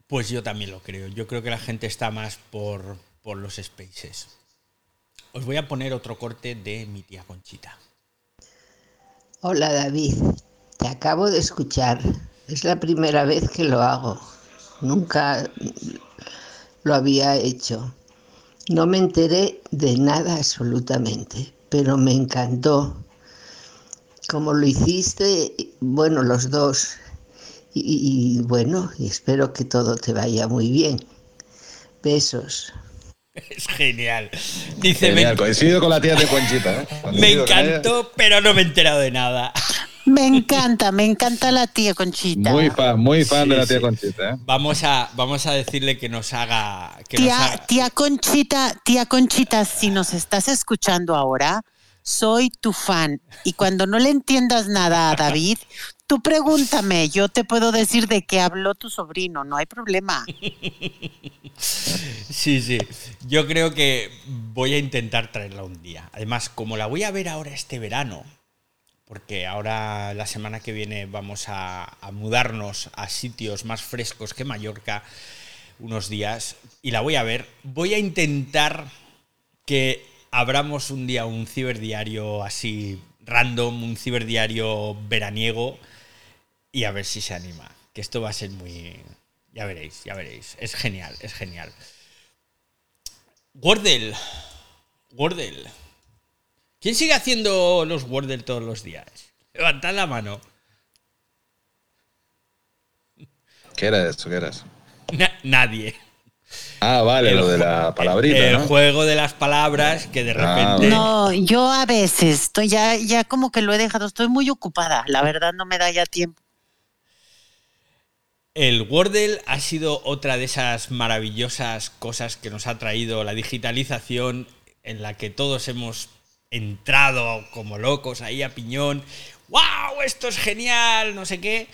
Pues yo también lo creo. Yo creo que la gente está más por, por los spaces. Os voy a poner otro corte de mi tía Conchita. Hola David, te acabo de escuchar. Es la primera vez que lo hago. Nunca lo había hecho. No me enteré de nada absolutamente, pero me encantó. Como lo hiciste, bueno, los dos. Y, y bueno, y espero que todo te vaya muy bien. Besos. Es genial. Dice, genial, coincido con la tía de Conchita. ¿eh? Me encantó, pero no me he enterado de nada. Me encanta, me encanta la tía Conchita. Muy fan, muy fan de la tía Conchita. ¿eh? Vamos, a, vamos a decirle que nos haga. tía, tía Conchita, tía Conchita, si nos estás escuchando ahora, soy tu fan. Y cuando no le entiendas nada a David, tú pregúntame, yo te puedo decir de qué habló tu sobrino, no hay problema. Sí, sí. Yo creo que voy a intentar traerla un día. Además, como la voy a ver ahora este verano, porque ahora la semana que viene vamos a, mudarnos a sitios más frescos que Mallorca unos días y la voy a ver, voy a intentar que abramos un día un ciberdiario así random, un ciberdiario veraniego y a ver si se anima. Que esto va a ser muy... Ya veréis, ya veréis. Es genial, es genial. Wordle. Wordle. ¿Quién sigue haciendo los Wordle todos los días? Levantad la mano. ¿Qué era eso? ¿Qué era eso? nadie. Ah, vale, lo de la palabrita. El, juego de las palabras que de ah, repente. no, yo a veces estoy ya, ya como que lo he dejado, estoy muy ocupada. La verdad no me da ya tiempo. El Wordle ha sido otra de esas maravillosas cosas que nos ha traído la digitalización, en la que todos hemos entrado como locos ahí a piñón. ¡Wow! Esto es genial, no sé qué.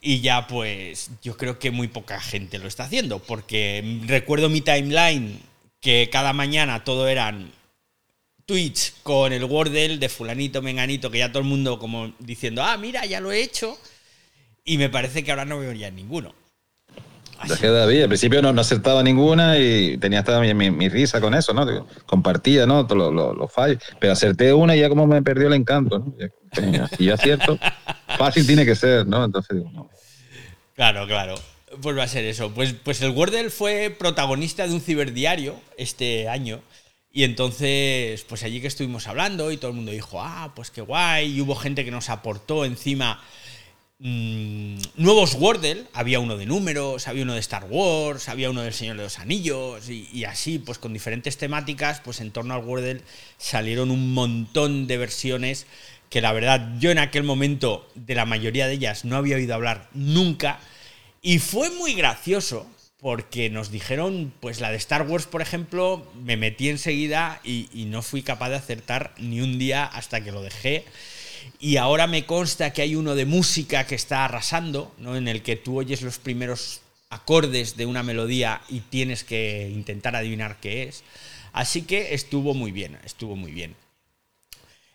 Y ya pues yo creo que muy poca gente lo está haciendo, porque recuerdo mi timeline que cada mañana todo eran tweets con el Wordle de fulanito, menganito, que ya todo el mundo como diciendo, ah, mira, ya lo he hecho. Y me parece que ahora no veo ya ninguno. Que David, al principio no, no acertaba ninguna y tenía hasta mi, risa con eso, ¿no? compartía, ¿no? Todos los fallos. Pero acerté una y ya como me perdió el encanto, ¿no? Y yo acierto, (laughs) fácil tiene que ser, ¿no? Entonces digo, no. Claro, claro. Pues va a ser eso. Pues, pues el Wordle fue protagonista de un ciberdiario este año. Y entonces, pues allí que estuvimos hablando y todo el mundo dijo, ah, pues qué guay. Y hubo gente que nos aportó encima Mm, nuevos Wordle, había uno de números, había uno de Star Wars, había uno del Señor de los Anillos y, así, pues con diferentes temáticas, pues en torno al Wordle salieron un montón de versiones que la verdad yo en aquel momento de la mayoría de ellas no había oído hablar nunca. Y fue muy gracioso porque nos dijeron, pues la de Star Wars, por ejemplo, me metí enseguida y, y no fui capaz de acertar ni un día hasta que lo dejé. Y ahora me consta que hay uno de música que está arrasando, ¿no? en el que tú oyes los primeros acordes de una melodía y tienes que intentar adivinar qué es. Así que estuvo muy bien, estuvo muy bien.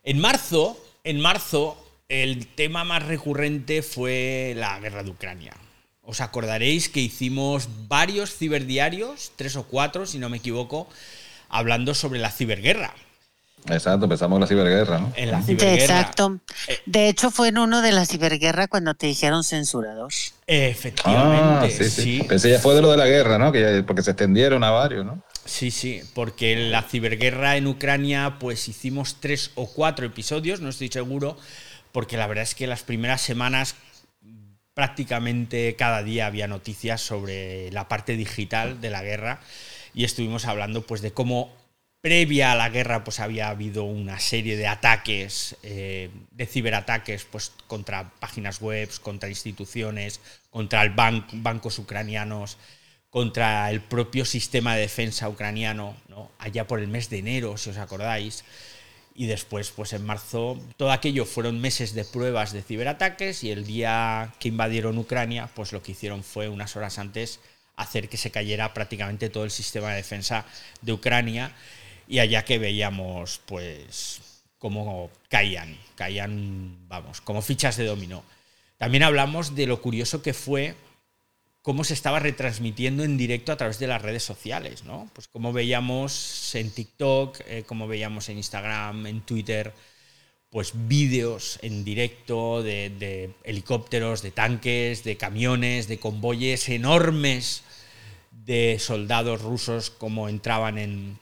En marzo, en marzo, el tema más recurrente fue la guerra de Ucrania. Os acordaréis que hicimos varios ciberdiarios, tres o cuatro, si no me equivoco, hablando sobre la ciberguerra. Exacto, empezamos la ciberguerra, ¿no? En la ciberguerra. Exacto. Eh. De hecho, fue en uno de la ciberguerra cuando te dijeron censurador. Efectivamente, Ah, sí, sí. sí. Pensé ya fue de lo de la guerra, ¿no? Que ya- porque se extendieron a varios, ¿no? Sí, sí, porque en la ciberguerra en Ucrania pues hicimos tres o cuatro episodios, no estoy seguro, porque la verdad es que las primeras semanas prácticamente cada día había noticias sobre la parte digital de la guerra y estuvimos hablando pues de cómo previa a la guerra pues había habido una serie de ataques, eh, de ciberataques pues contra páginas web, contra instituciones, contra el ban- bancos ucranianos, contra el propio sistema de defensa ucraniano, ¿no? allá por el mes de enero, si os acordáis. Y después, pues en marzo, todo aquello fueron meses de pruebas de ciberataques y el día que invadieron Ucrania, pues lo que hicieron fue unas horas antes hacer que se cayera prácticamente todo el sistema de defensa de Ucrania y allá que veíamos, pues, cómo caían, caían, vamos, como fichas de dominó. También hablamos de lo curioso que fue cómo se estaba retransmitiendo en directo a través de las redes sociales, ¿no? Pues como veíamos en TikTok, eh, veíamos en Instagram, en Twitter, pues vídeos en directo de, de helicópteros, de tanques, de camiones, de convoyes enormes de soldados rusos como entraban en,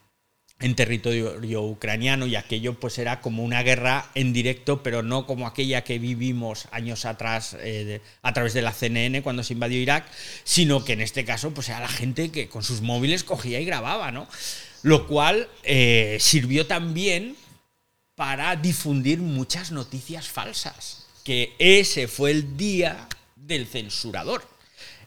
en territorio ucraniano y aquello pues era como una guerra en directo, pero no como aquella que vivimos años atrás eh, a través de la CNN cuando se invadió Irak, sino que en este caso pues era la gente que con sus móviles cogía y grababa, ¿no? Lo cual eh, sirvió también para difundir muchas noticias falsas, que ese fue el día del censurador.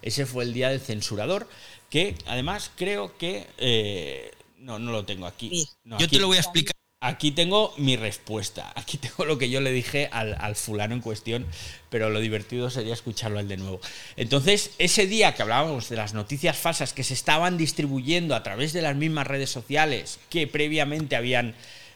Ese fue el día del censurador, que además creo que... eh, no, no lo tengo aquí. No, Yo aquí- te lo voy a explicar. Aquí tengo mi respuesta. Aquí tengo lo que yo le dije al, al fulano en cuestión, pero lo divertido sería escucharlo al de nuevo. Entonces, ese día que hablábamos de las noticias falsas que se estaban distribuyendo a través de las mismas redes sociales que previamente habían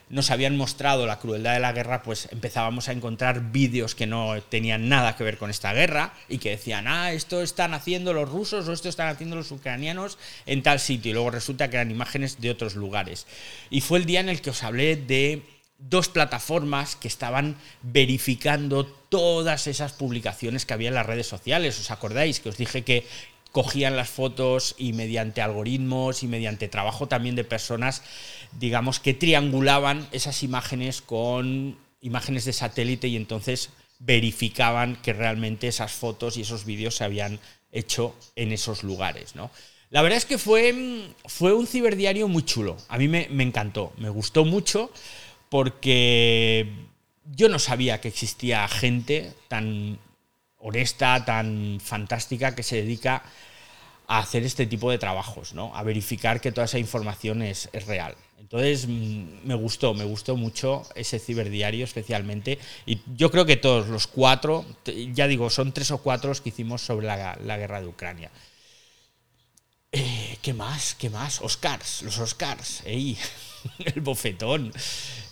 nos habían mostrado la crueldad de la guerra, pues empezábamos a encontrar vídeos que no tenían nada que ver con esta guerra y que decían, ah, esto están haciendo los rusos o esto están haciendo los ucranianos en tal sitio. Y luego resulta que eran imágenes de otros lugares. Y fue el día en el que os hablé de dos plataformas que estaban verificando todas esas publicaciones que había en las redes sociales. ¿Os acordáis? Que os dije que cogían las fotos y mediante algoritmos y mediante trabajo también de personas, digamos que triangulaban esas imágenes con imágenes de satélite y entonces verificaban que realmente esas fotos y esos vídeos se habían hecho en esos lugares, ¿no? La verdad es que fue, fue un ciberdiario muy chulo. A mí me, me encantó, me gustó mucho porque yo no sabía que existía gente tan honesta, tan fantástica que se dedica a hacer este tipo de trabajos, ¿no? A verificar que toda esa información es, real. Entonces mm, me gustó, me gustó mucho ese ciberdiario especialmente. Y yo creo que todos los cuatro, ya digo, son tres o cuatro los que hicimos sobre la, la guerra de Ucrania. Eh, ¿Qué más? ¿Qué más? Oscars, los Oscars, ey, (laughs) el bofetón.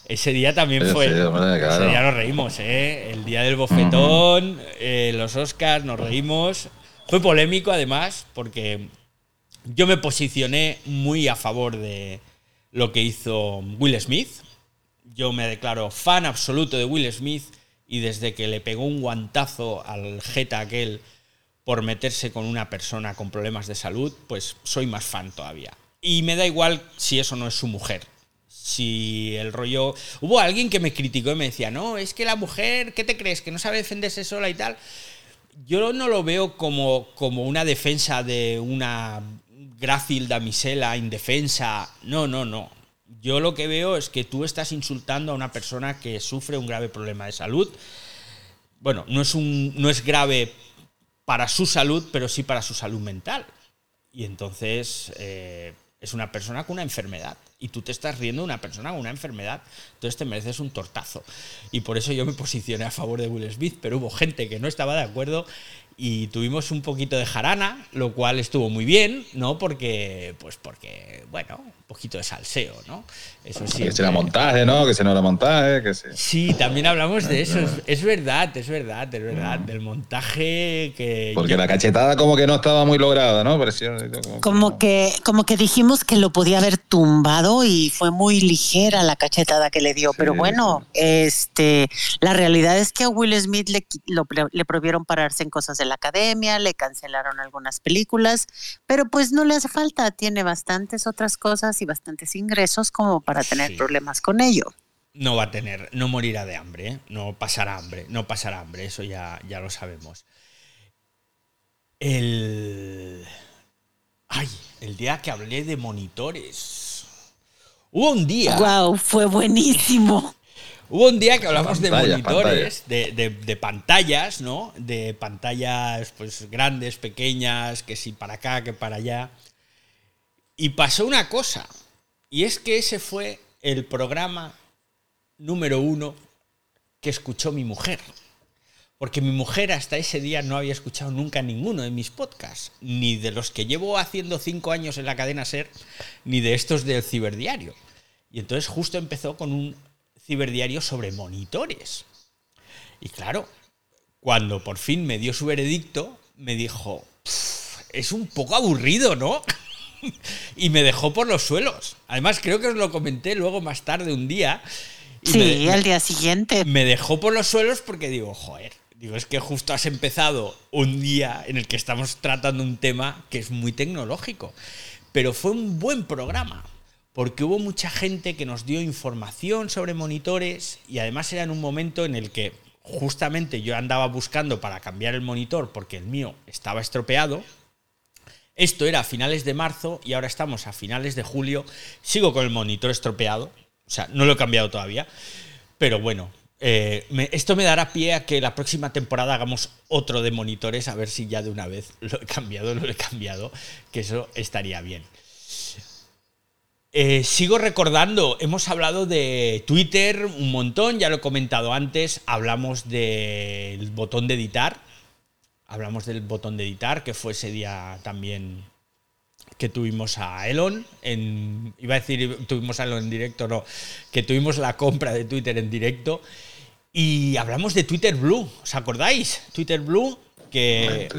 Ese día también fue. sí, hombre, claro. Ese día nos reímos, ¿eh? El día del bofetón, eh, los Oscars, nos reímos. Fue polémico además, porque yo me posicioné muy a favor de lo que hizo Will Smith. Yo me declaro fan absoluto de Will Smith y desde que le pegó un guantazo al jeta aquel por meterse con una persona con problemas de salud, pues soy más fan todavía. Y me da igual si eso no es su mujer. Si el rollo... Hubo alguien que me criticó y me decía, no, es que la mujer, ¿qué te crees? Que no sabe defenderse sola y tal. Yo no lo veo como, como una defensa de una grácil damisela indefensa. No, no, no. Yo lo que veo es que tú estás insultando a una persona que sufre un grave problema de salud. Bueno, no es, un, no es grave para su salud, pero sí para su salud mental. Y entonces eh, es una persona con una enfermedad. Y tú te estás riendo de una persona con una enfermedad. Entonces te mereces un tortazo. Y por eso yo me posicioné a favor de Will Smith, pero hubo gente que no estaba de acuerdo y tuvimos un poquito de jarana, lo cual estuvo muy bien, ¿no? Porque, pues porque, bueno, poquito de salseo, ¿no? Eso sí. Que será montaje, ¿no? Que se no era montaje, que sí. Sí, también hablamos de eso. Es, verdad, es verdad, es verdad. Del montaje que. Porque la cachetada como que no estaba muy lograda, ¿no? como, que, como que dijimos que lo podía haber tumbado y fue muy ligera la cachetada que le dio. Pero bueno, este, la realidad es que a Will Smith le, le prohibieron pararse en cosas de la academia, le cancelaron algunas películas, pero pues no le hace falta, tiene bastantes otras cosas y bastantes ingresos como para tener problemas con ello. No va a tener, no morirá de hambre, ¿eh? no pasará hambre, no pasará hambre, eso ya, ya lo sabemos. El... Ay, el día que hablé de monitores. Hubo un día. ¡Wow! Fue buenísimo. Hubo un día que hablamos de monitores, De, pantallas, ¿no? De pantallas pues grandes, pequeñas, que si para acá, que para allá. Y pasó una cosa, y es que ese fue el programa número uno que escuchó mi mujer. Porque mi mujer hasta ese día no había escuchado nunca ninguno de mis podcasts, ni de los que llevo haciendo cinco años en la cadena Ser, ni de estos del ciberdiario. Y entonces justo empezó con un ciberdiario sobre monitores. Y claro, cuando por fin me dio su veredicto, me dijo, es un poco aburrido, ¿no? (laughs) y me dejó por los suelos. Además, creo que os lo comenté luego más tarde un día. sí, al día siguiente. Me dejó por los suelos porque digo, joder, digo, es que justo has empezado un día en el que estamos tratando un tema que es muy tecnológico. Pero fue un buen programa porque hubo mucha gente que nos dio información sobre monitores y además era en un momento en el que justamente yo andaba buscando para cambiar el monitor porque el mío estaba estropeado. Esto era a finales de marzo y ahora estamos a finales de julio. Sigo con el monitor estropeado, o sea, no lo he cambiado todavía, pero bueno, eh, esto me dará pie a que la próxima temporada hagamos otro de monitores, a ver si ya de una vez (laughs) lo he cambiado, lo he cambiado, que eso estaría bien. Eh, sigo recordando, hemos hablado de Twitter un montón, ya lo he comentado antes, hablamos del botón de editar, hablamos del botón de editar, que fue ese día también que tuvimos a Elon, en, iba a decir tuvimos a Elon en directo, no, que tuvimos la compra de Twitter en directo, y hablamos de Twitter Blue, ¿os acordáis? Twitter Blue que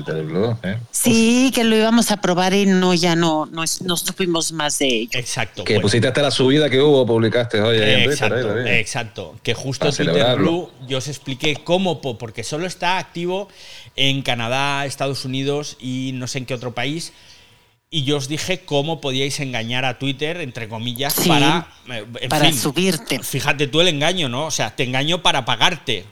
¿eh? sí que lo íbamos a probar y no ya no no, no supimos más de ello exacto que pusiste hasta la subida que hubo publicaste hoy exacto exacto que justo Twitter Blue yo os expliqué cómo porque solo está activo en Canadá Estados Unidos y no sé en qué otro país y yo os dije cómo podíais engañar a Twitter, entre comillas, para, eh, para subirte. Fíjate tú el engaño, ¿no? O sea, te engaño para pagarte.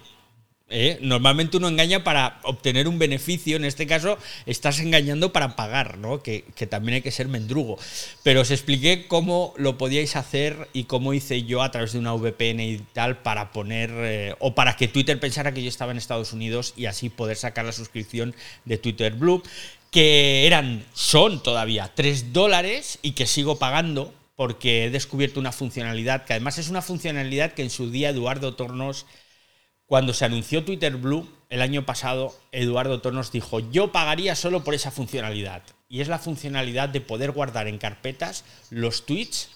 ¿Eh? Normalmente uno engaña para obtener un beneficio, en este caso estás engañando para pagar, ¿no? que, también hay que ser mendrugo. Pero os expliqué cómo lo podíais hacer y cómo hice yo a través de una VPN y tal para poner, eh, o para que Twitter pensara que yo estaba en Estados Unidos y así poder sacar la suscripción de Twitter Blue, que eran, son todavía 3 dólares y que sigo pagando porque he descubierto una funcionalidad, que además es una funcionalidad que en su día Eduardo Tornos cuando se anunció Twitter Blue el año pasado, Eduardo Tornos dijo, yo pagaría solo por esa funcionalidad. Y es la funcionalidad de poder guardar en carpetas los tweets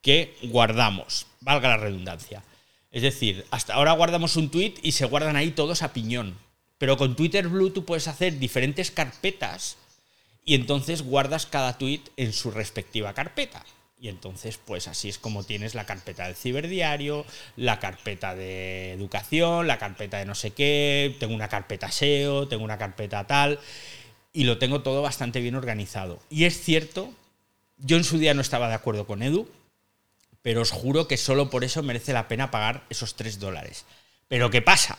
que guardamos, valga la redundancia. Es decir, hasta ahora guardamos un tweet y se guardan ahí todos a piñón. Pero con Twitter Blue tú puedes hacer diferentes carpetas y entonces guardas cada tweet en su respectiva carpeta. Y entonces, pues así es como tienes la carpeta del ciberdiario, la carpeta de educación, la carpeta de no sé qué, tengo una carpeta SEO, tengo una carpeta tal, y lo tengo todo bastante bien organizado. Y es cierto, yo en su día no estaba de acuerdo con Edu, pero os juro que solo por eso merece la pena pagar esos 3 dólares. Pero ¿qué pasa?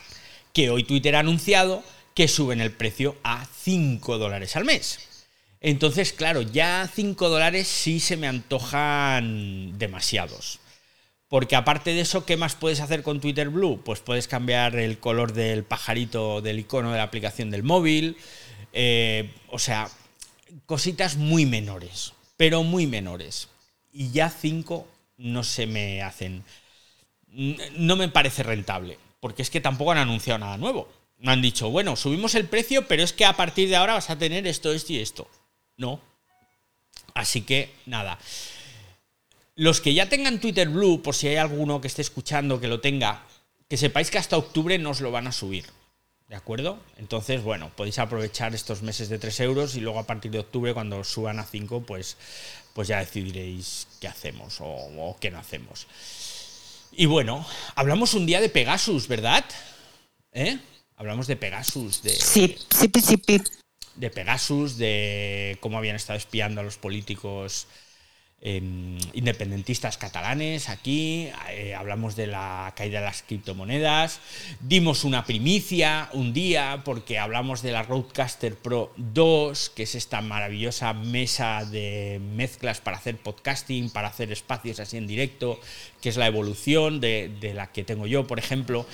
Que hoy Twitter ha anunciado que suben el precio a 5 dólares al mes. Entonces, claro, ya 5 dólares sí se me antojan demasiados. Porque aparte de eso, ¿qué más puedes hacer con Twitter Blue? Pues puedes cambiar el color del pajarito del icono de la aplicación del móvil. Eh, o sea, cositas muy menores, pero muy menores. Y ya 5 no se me hacen. No me parece rentable. Porque es que tampoco han anunciado nada nuevo. No han dicho, bueno, subimos el precio, pero es que a partir de ahora vas a tener esto, esto y esto. No. Así que nada. Los que ya tengan Twitter Blue, por si hay alguno que esté escuchando que lo tenga, que sepáis que hasta octubre no os lo van a subir. ¿De acuerdo? Entonces, bueno, podéis aprovechar estos meses de 3 euros y luego a partir de octubre, cuando suban a 5, pues, pues ya decidiréis qué hacemos o, o qué no hacemos. Y bueno, hablamos un día de Pegasus, ¿verdad? ¿Eh? Hablamos de Pegasus, de... Sí, sí, sí, sí de Pegasus, de cómo habían estado espiando a los políticos eh, independentistas catalanes aquí, eh, hablamos de la caída de las criptomonedas, dimos una primicia un día porque hablamos de la Roadcaster Pro 2, que es esta maravillosa mesa de mezclas para hacer podcasting, para hacer espacios así en directo, que es la evolución de la que tengo yo, por ejemplo.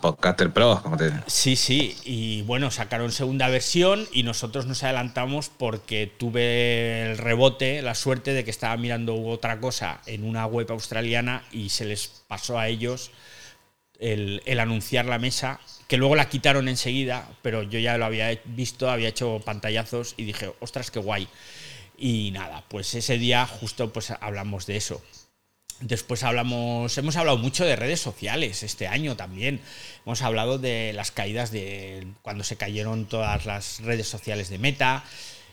Podcaster Pro, como te Sí, sí, y bueno, sacaron segunda versión y nosotros nos adelantamos porque tuve el rebote, la suerte de que estaba mirando otra cosa en una web australiana y se les pasó a ellos el, el anunciar la mesa, que luego la quitaron enseguida, pero yo ya lo había visto, había hecho pantallazos y dije, ostras, qué guay. Y nada, pues ese día justo pues hablamos de eso. Después hablamos, hemos hablado mucho de redes sociales este año también. Hemos hablado de las caídas de cuando se cayeron todas las redes sociales de Meta.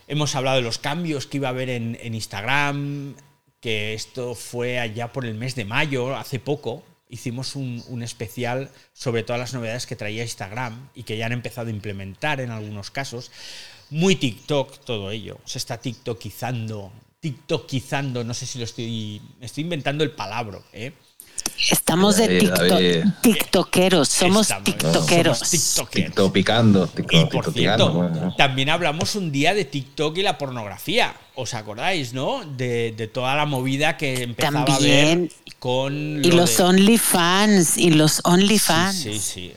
Hemos hablado de los cambios que iba a haber en, Instagram, que esto fue allá por el mes de mayo, hace poco. Hicimos un, un, especial sobre todas las novedades que traía Instagram y que ya han empezado a implementar en algunos casos. Muy TikTok todo ello. Se está TikTokizando tiktokizando, no sé si lo estoy, estoy inventando el palabra, ¿eh? Estamos de TikTok, tiktokeros, somos Estamos, tiktokeros. somos tiktokeros. Topicando, Y por cierto, también hablamos un día de TikTok y la pornografía. ¿Os acordáis, no? De, de toda la movida que empezaba También. a ver con. Y lo los de- OnlyFans, y los OnlyFans. Sí, sí, sí.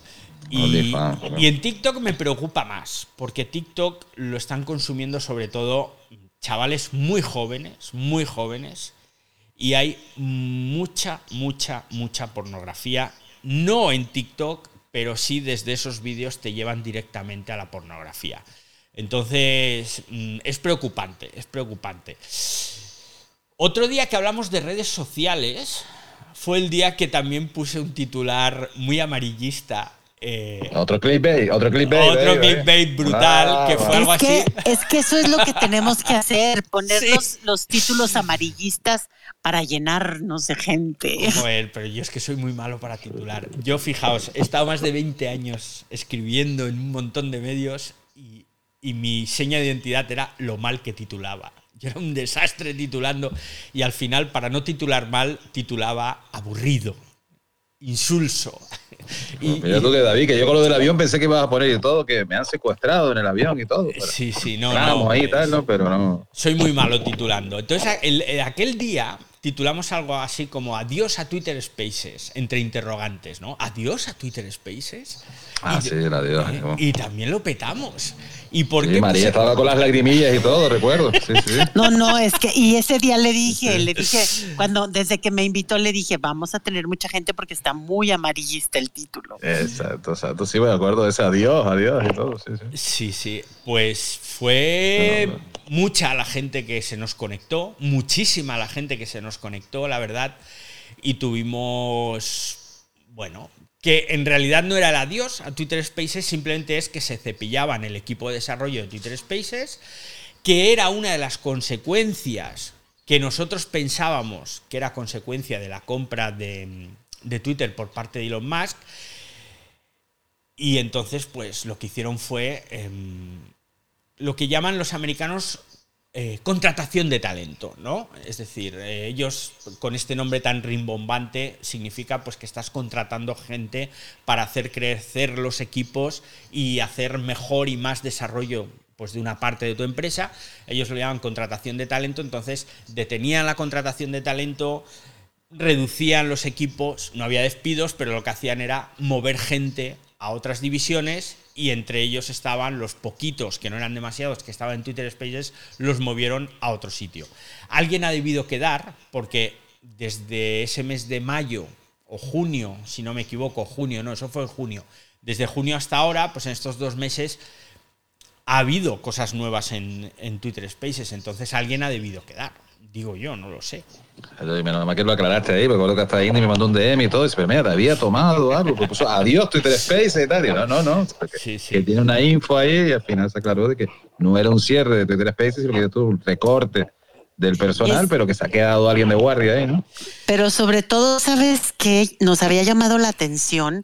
Y, OnlyFans, bueno. y en TikTok me preocupa más, porque TikTok lo están consumiendo sobre todo chavales muy jóvenes, muy jóvenes, y hay mucha, mucha, mucha pornografía, no en TikTok, pero sí desde esos vídeos te llevan directamente a la pornografía. Entonces, mm, es preocupante, es preocupante. Otro día que hablamos de redes sociales fue el día que también puse un titular muy amarillista. Eh, Otro clickbait, otro clickbait. Otro clickbait eh. brutal, Ah, que fue bueno. algo Es que, así. es que eso es lo que tenemos que hacer, poner Sí. los, los títulos amarillistas para llenarnos de gente. Joder, pero yo es que soy muy malo para titular. Yo, fijaos, he estado más de 20 años escribiendo en un montón de medios y, y mi seña de identidad era lo mal que titulaba. Yo era un desastre titulando y al final, para no titular mal, titulaba aburrido, insulso. Y- y- tú que David, que yo con lo del avión pensé que ibas a poner y todo, que me han secuestrado en el avión y todo. pero- sí, sí, no, no. ahí y tal, ¿no? Pero no. Soy muy malo titulando. Entonces, el- el- aquel día titulamos algo así como Adiós a Twitter Spaces, entre interrogantes, ¿no? Adiós a Twitter Spaces. Ah, Y- sí, la Dios. ¿eh? Y también lo petamos. ¿Y por Sí, qué? María estaba con las lagrimillas y todo, recuerdo. Sí, sí. (laughs) No, no, es que, y ese día le dije, le dije, cuando, desde que me invitó, le dije, vamos a tener mucha gente porque está muy amarillista el título. Exacto, exacto. Sí, me acuerdo de ese adiós, adiós y todo. Sí, sí. Sí, sí. Pues fue mucha la gente que se nos conectó, muchísima la gente que se nos conectó, la verdad. Y tuvimos, bueno, que en realidad no era el adiós a Twitter Spaces, simplemente es que se cepillaban el equipo de desarrollo de Twitter Spaces, que era una de las consecuencias que nosotros pensábamos que era consecuencia de la compra de, de Twitter por parte de Elon Musk. Y entonces, pues lo que hicieron fue em, lo que llaman los americanos eh, contratación de talento, ¿no? Es decir, eh, ellos con este nombre tan rimbombante significa pues que estás contratando gente para hacer crecer los equipos y hacer mejor y más desarrollo pues de una parte de tu empresa, ellos lo llaman contratación de talento, entonces detenían la contratación de talento, reducían los equipos, no había despidos, pero lo que hacían era mover gente a otras divisiones y entre ellos estaban los poquitos, que no eran demasiados, que estaban en Twitter Spaces, los movieron a otro sitio. Alguien ha debido quedar porque desde ese mes de mayo o junio, si no me equivoco, junio, no, eso fue en junio, desde junio hasta ahora, pues en estos dos meses ha habido cosas nuevas en, en Twitter Spaces, entonces alguien ha debido quedar. Digo yo, no lo sé. Menos mal que lo aclaraste ahí, porque lo que está ahí me mandó un DM y todo. Y dice, pero mira, te había tomado algo. Pues puso adiós Twitter Space y tal. Y no, no, no. Que, que, tiene una info ahí y al final se aclaró de que no era un cierre de Twitter Space, sino que tuvo un recorte del personal, pero que se ha quedado alguien de guardia ahí, ¿no? Pero sobre todo, ¿sabes qué? Nos había llamado la atención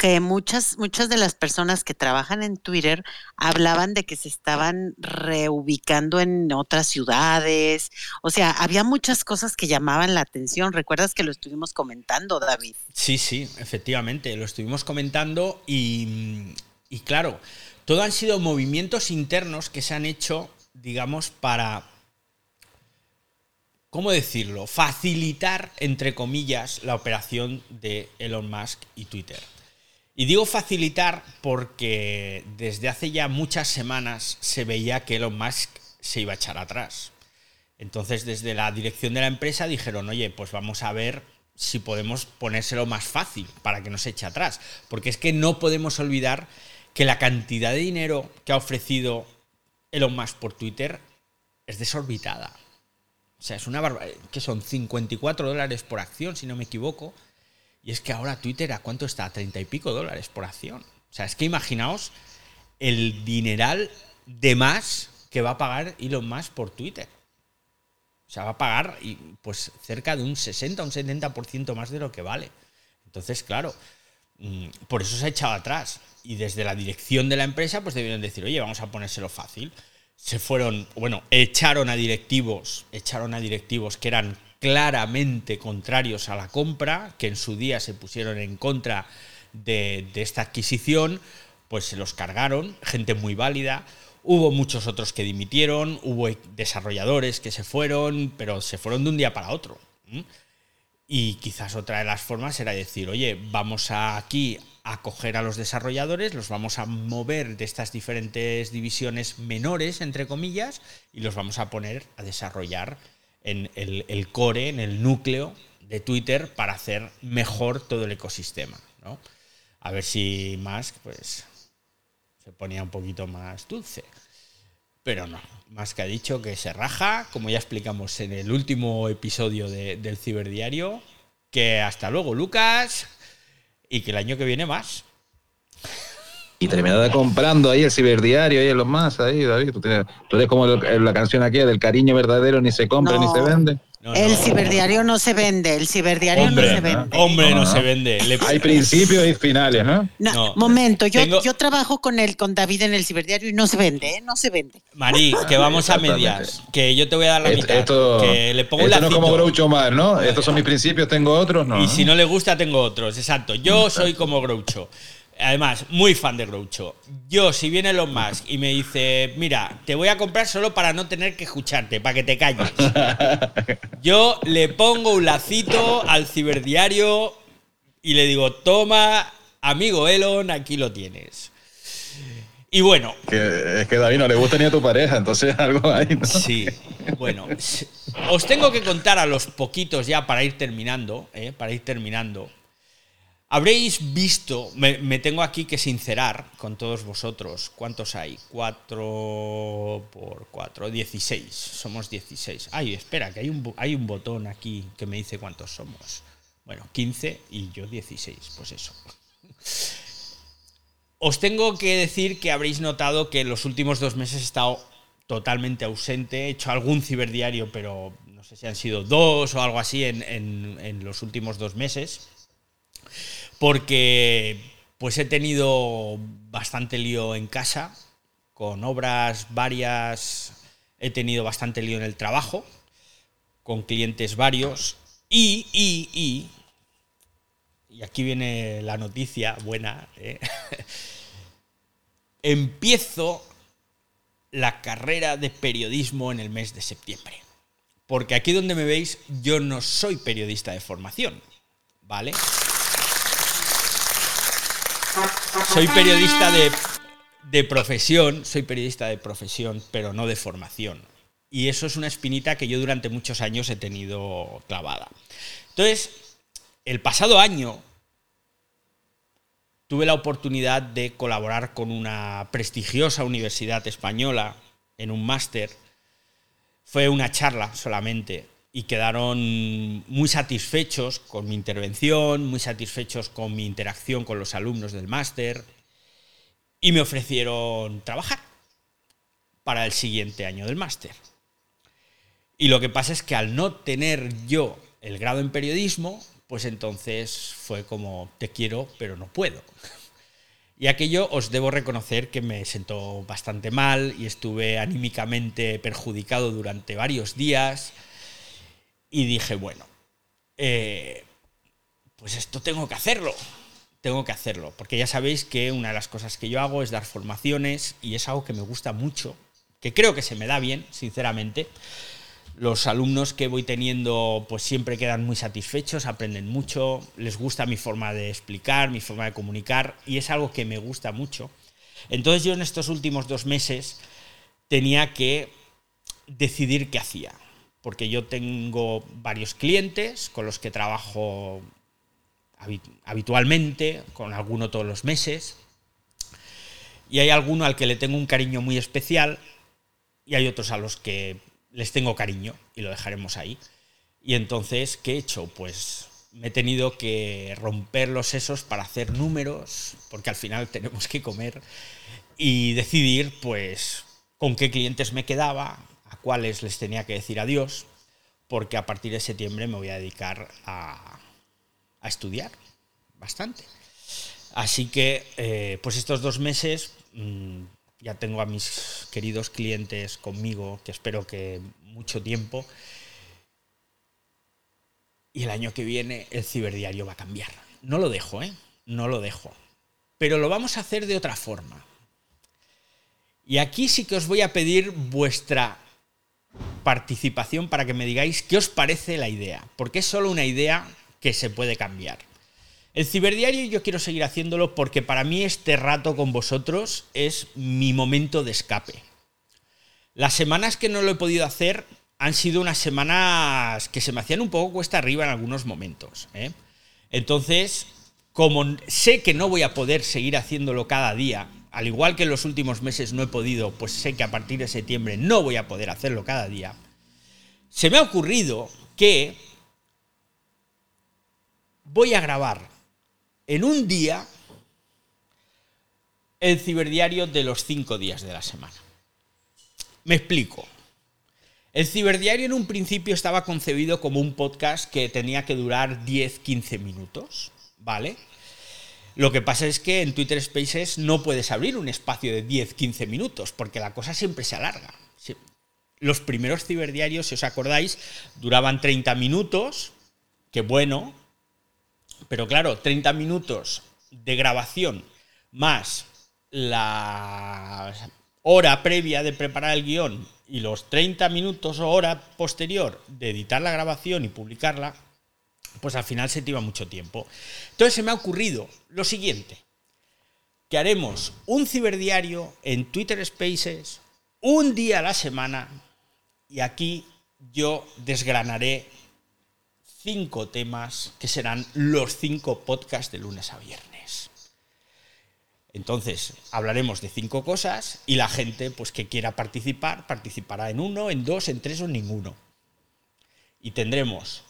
que muchas, muchas de las personas que trabajan en Twitter hablaban de que se estaban reubicando en otras ciudades. O sea, había muchas cosas que llamaban la atención. ¿Recuerdas que lo estuvimos comentando, David? Sí, sí, efectivamente, lo estuvimos comentando y, y claro, todo han sido movimientos internos que se han hecho, digamos, para ¿cómo decirlo? Facilitar, entre comillas, la operación de Elon Musk y Twitter. Y digo facilitar porque desde hace ya muchas semanas se veía que Elon Musk se iba a echar atrás. Entonces desde la dirección de la empresa dijeron, oye, pues vamos a ver si podemos ponérselo más fácil para que no se eche atrás. Porque es que no podemos olvidar que la cantidad de dinero que ha ofrecido Elon Musk por Twitter es desorbitada. O sea, es una barbaridad. que son 54 dólares por acción, si no me equivoco. Y es que ahora Twitter, ¿a cuánto está? A 30 y pico dólares por acción. O sea, es que imaginaos el dineral de más que va a pagar Elon Musk por Twitter. O sea, va a pagar pues cerca de un 60 o un 70% más de lo que vale. Entonces, claro, mm, por eso se ha echado atrás. Y desde la dirección de la empresa, pues debieron decir, oye, vamos a ponérselo fácil. Se fueron, bueno, echaron a directivos, echaron a directivos que eran claramente contrarios a la compra, que en su día se pusieron en contra de, esta adquisición, pues se los cargaron, gente muy válida. Hubo muchos otros que dimitieron, hubo desarrolladores que se fueron, pero se fueron de un día para otro. Y quizás otra de las formas era decir, oye, vamos a aquí a coger a los desarrolladores, los vamos a mover de estas diferentes divisiones menores, entre comillas, y los vamos a poner a desarrollar en el, core, en el núcleo de Twitter para hacer mejor todo el ecosistema. ¿no? A ver si Musk pues, se ponía un poquito más dulce. Pero no, Musk ha dicho que se raja, como ya explicamos en el último episodio del Ciberdiario, que hasta luego Lucas y que el año que viene más. Y terminada comprando ahí el ciberdiario, ahí los más, ahí, David. Tú, tienes, tú eres como la canción aquí del cariño verdadero, ni se compra ni se vende. el ciberdiario no se vende, el ciberdiario no se vende. Hombre, no, se vende. Hay principios y finales, ¿no? no momento, yo, yo trabajo con el, con David en el ciberdiario y no se vende, ¿eh? No se vende. Marí, que vamos a medias, que yo te voy a dar la mitad. Esto, que le pongo esto no como Groucho Mar, ¿no? Estos son mis principios, tengo otros, ¿no? Y si no le gusta, tengo otros, exacto. Yo soy como Groucho. Además, muy fan de Groucho. Yo, si viene Elon Musk y me dice, mira, te voy a comprar solo para no tener que escucharte, para que te calles. (laughs) Yo le pongo un lacito al ciberdiario y le digo, toma, amigo Elon, aquí lo tienes. Y bueno. es que David no le gusta ni a tu pareja, entonces (laughs) algo hay, ¿no? Sí, bueno. Os tengo que contar a los poquitos ya para ir terminando, ¿eh? para ir terminando Habréis visto, me, tengo aquí que sincerar con todos vosotros. ¿Cuántos hay? 4 por 4, 16. Somos 16. Ay, espera, que hay un, hay un botón aquí que me dice cuántos somos. Bueno, 15 y yo 16, pues eso. Os tengo que decir que habréis notado que en los últimos dos meses he estado totalmente ausente. He hecho algún ciberdiario, pero no sé si han sido dos o algo así en, en los últimos dos meses porque pues he tenido bastante lío en casa, con obras varias, he tenido bastante lío en el trabajo, con clientes varios, y, y, y, y aquí viene la noticia buena, ¿eh? (laughs) empiezo la carrera de periodismo en el mes de septiembre. Porque aquí donde me veis, yo no soy periodista de formación, ¿vale? Soy periodista de, de profesión, soy periodista de profesión, pero no de formación. Y eso es una espinita que yo durante muchos años he tenido clavada. Entonces, el pasado año tuve la oportunidad de colaborar con una prestigiosa universidad española en un máster. Fue una charla solamente y quedaron muy satisfechos con mi intervención, muy satisfechos con mi interacción con los alumnos del máster y me ofrecieron trabajar para el siguiente año del máster. Y lo que pasa es que al no tener yo el grado en periodismo, pues entonces fue como, te quiero, pero no puedo. (laughs) Y aquello os debo reconocer que me sentó bastante mal y estuve anímicamente perjudicado durante varios días. Y dije, bueno, eh, pues esto tengo que hacerlo. Tengo que hacerlo. Porque ya sabéis que una de las cosas que yo hago es dar formaciones y es algo que me gusta mucho, que creo que se me da bien, sinceramente. Los alumnos que voy teniendo pues siempre quedan muy satisfechos, aprenden mucho, les gusta mi forma de explicar, mi forma de comunicar y es algo que me gusta mucho. Entonces yo en estos últimos dos meses tenía que decidir qué hacía, porque yo tengo varios clientes con los que trabajo habitualmente, con alguno todos los meses, y hay alguno al que le tengo un cariño muy especial y hay otros a los que les tengo cariño y lo dejaremos ahí. Y entonces, ¿qué he hecho? Pues me he tenido que romper los sesos para hacer números, porque al final tenemos que comer, y decidir, pues, con qué clientes me quedaba, a cuáles les tenía que decir adiós, porque a partir de septiembre me voy a dedicar a, a estudiar bastante. Así que, eh, pues estos dos meses mmm, ya tengo a mis queridos clientes conmigo, que espero que mucho tiempo. Y el año que viene el ciberdiario va a cambiar. No lo dejo, ¿eh? No lo dejo. Pero lo vamos a hacer de otra forma. Y aquí sí que os voy a pedir vuestra participación para que me digáis qué os parece la idea. Porque es solo una idea que se puede cambiar. El ciberdiario yo quiero seguir haciéndolo porque para mí este rato con vosotros es mi momento de escape. Las semanas que no lo he podido hacer han sido unas semanas que se me hacían un poco cuesta arriba en algunos momentos. ¿eh? Entonces, como sé que no voy a poder seguir haciéndolo cada día, al igual que en los últimos meses no he podido, pues sé que a partir de septiembre no voy a poder hacerlo cada día, se me ha ocurrido que voy a grabar en un día el ciberdiario de los cinco días de la semana. Me explico. El ciberdiario en un principio estaba concebido como un podcast que tenía que durar 10-15 minutos, ¿vale? Lo que pasa es que en Twitter Spaces no puedes abrir un espacio de 10-15 minutos, porque la cosa siempre se alarga. Los primeros ciberdiarios, si os acordáis, duraban 30 minutos, que bueno, pero claro, 30 minutos de grabación más la hora previa de preparar el guion y los 30 minutos o hora posterior de editar la grabación y publicarla, pues al final se te iba mucho tiempo. Entonces se me ha ocurrido lo siguiente, que haremos un ciberdiario en Twitter Spaces un día a la semana y aquí yo desgranaré cinco temas que serán los cinco podcasts de lunes a viernes. Entonces, hablaremos de cinco cosas y la gente pues, que quiera participar participará en uno, en dos, en tres o en ninguno. Y tendremos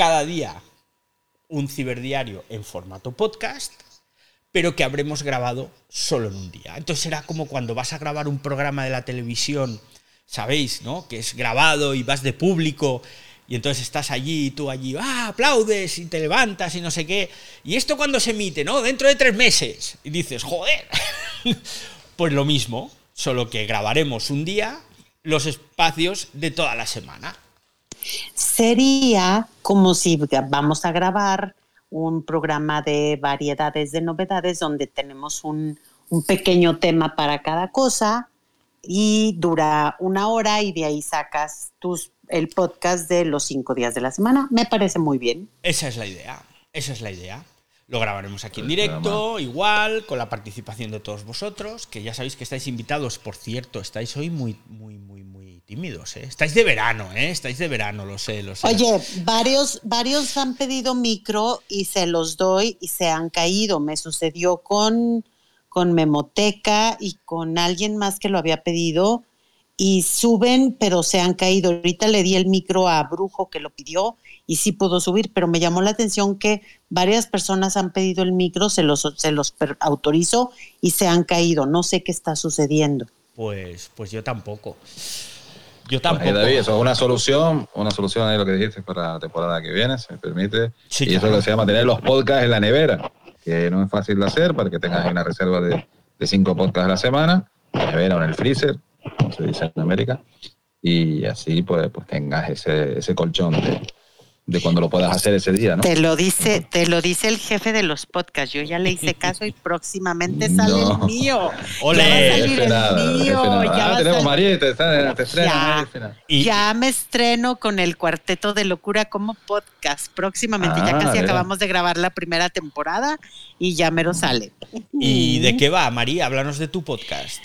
cada día un ciberdiario en formato podcast, pero que habremos grabado solo en un día. Entonces será como cuando vas a grabar un programa de la televisión, sabéis, ¿no? Que es grabado y vas de público y entonces estás allí y tú allí, ah, aplaudes y te levantas y no sé qué. ¿Y esto cuando se emite? No, dentro de tres meses. Y dices, joder. (laughs) pues lo mismo, solo que grabaremos un día los espacios de toda la semana. Sería como si vamos a grabar un programa de variedades de novedades donde tenemos un, un pequeño tema para cada cosa y dura una hora y de ahí sacas tus, el podcast de los cinco días de la semana. Me parece muy bien. Esa es la idea, esa es la idea. Lo grabaremos aquí en directo, igual, con la participación de todos vosotros, que ya sabéis que estáis invitados, por cierto, estáis hoy muy, muy, muy, muy tímidos, ¿eh? Estáis de verano, ¿eh? Estáis de verano, lo sé, lo sé. Oye, varios, varios han pedido micro y se los doy y se han caído. Me sucedió con, con Memoteca y con alguien más que lo había pedido y suben, pero se han caído. Ahorita le di el micro a Brujo que lo pidió y sí pudo subir, pero me llamó la atención que varias personas han pedido el micro, se los, se los autorizo y se han caído. No sé qué está sucediendo. Pues, pues yo tampoco. Yo tampoco. David, eso es una solución, una solución ahí lo que dijiste para la temporada que viene, se me permite. y eso es lo que se llama tener los podcasts en la nevera, que no es fácil de hacer para que tengas una reserva de, de cinco podcasts a la semana, en la nevera o en el freezer, como se dice en América, y así pues, pues tengas ese, ese colchón de, de cuando lo puedas hacer ese día, ¿no? Te lo dice, te lo dice el jefe de los podcasts. Yo ya le hice caso y próximamente (laughs) sale el mío. ¡Ole! Ya va a salir el mío. Ya ah, tenemos María, te, te estrena. Ya, ya me estreno con el Cuarteto de Locura como podcast. Próximamente, ya ah, casi acabamos de grabar la primera temporada y ya mero sale. ¿Y de qué va, María? Háblanos de tu podcast.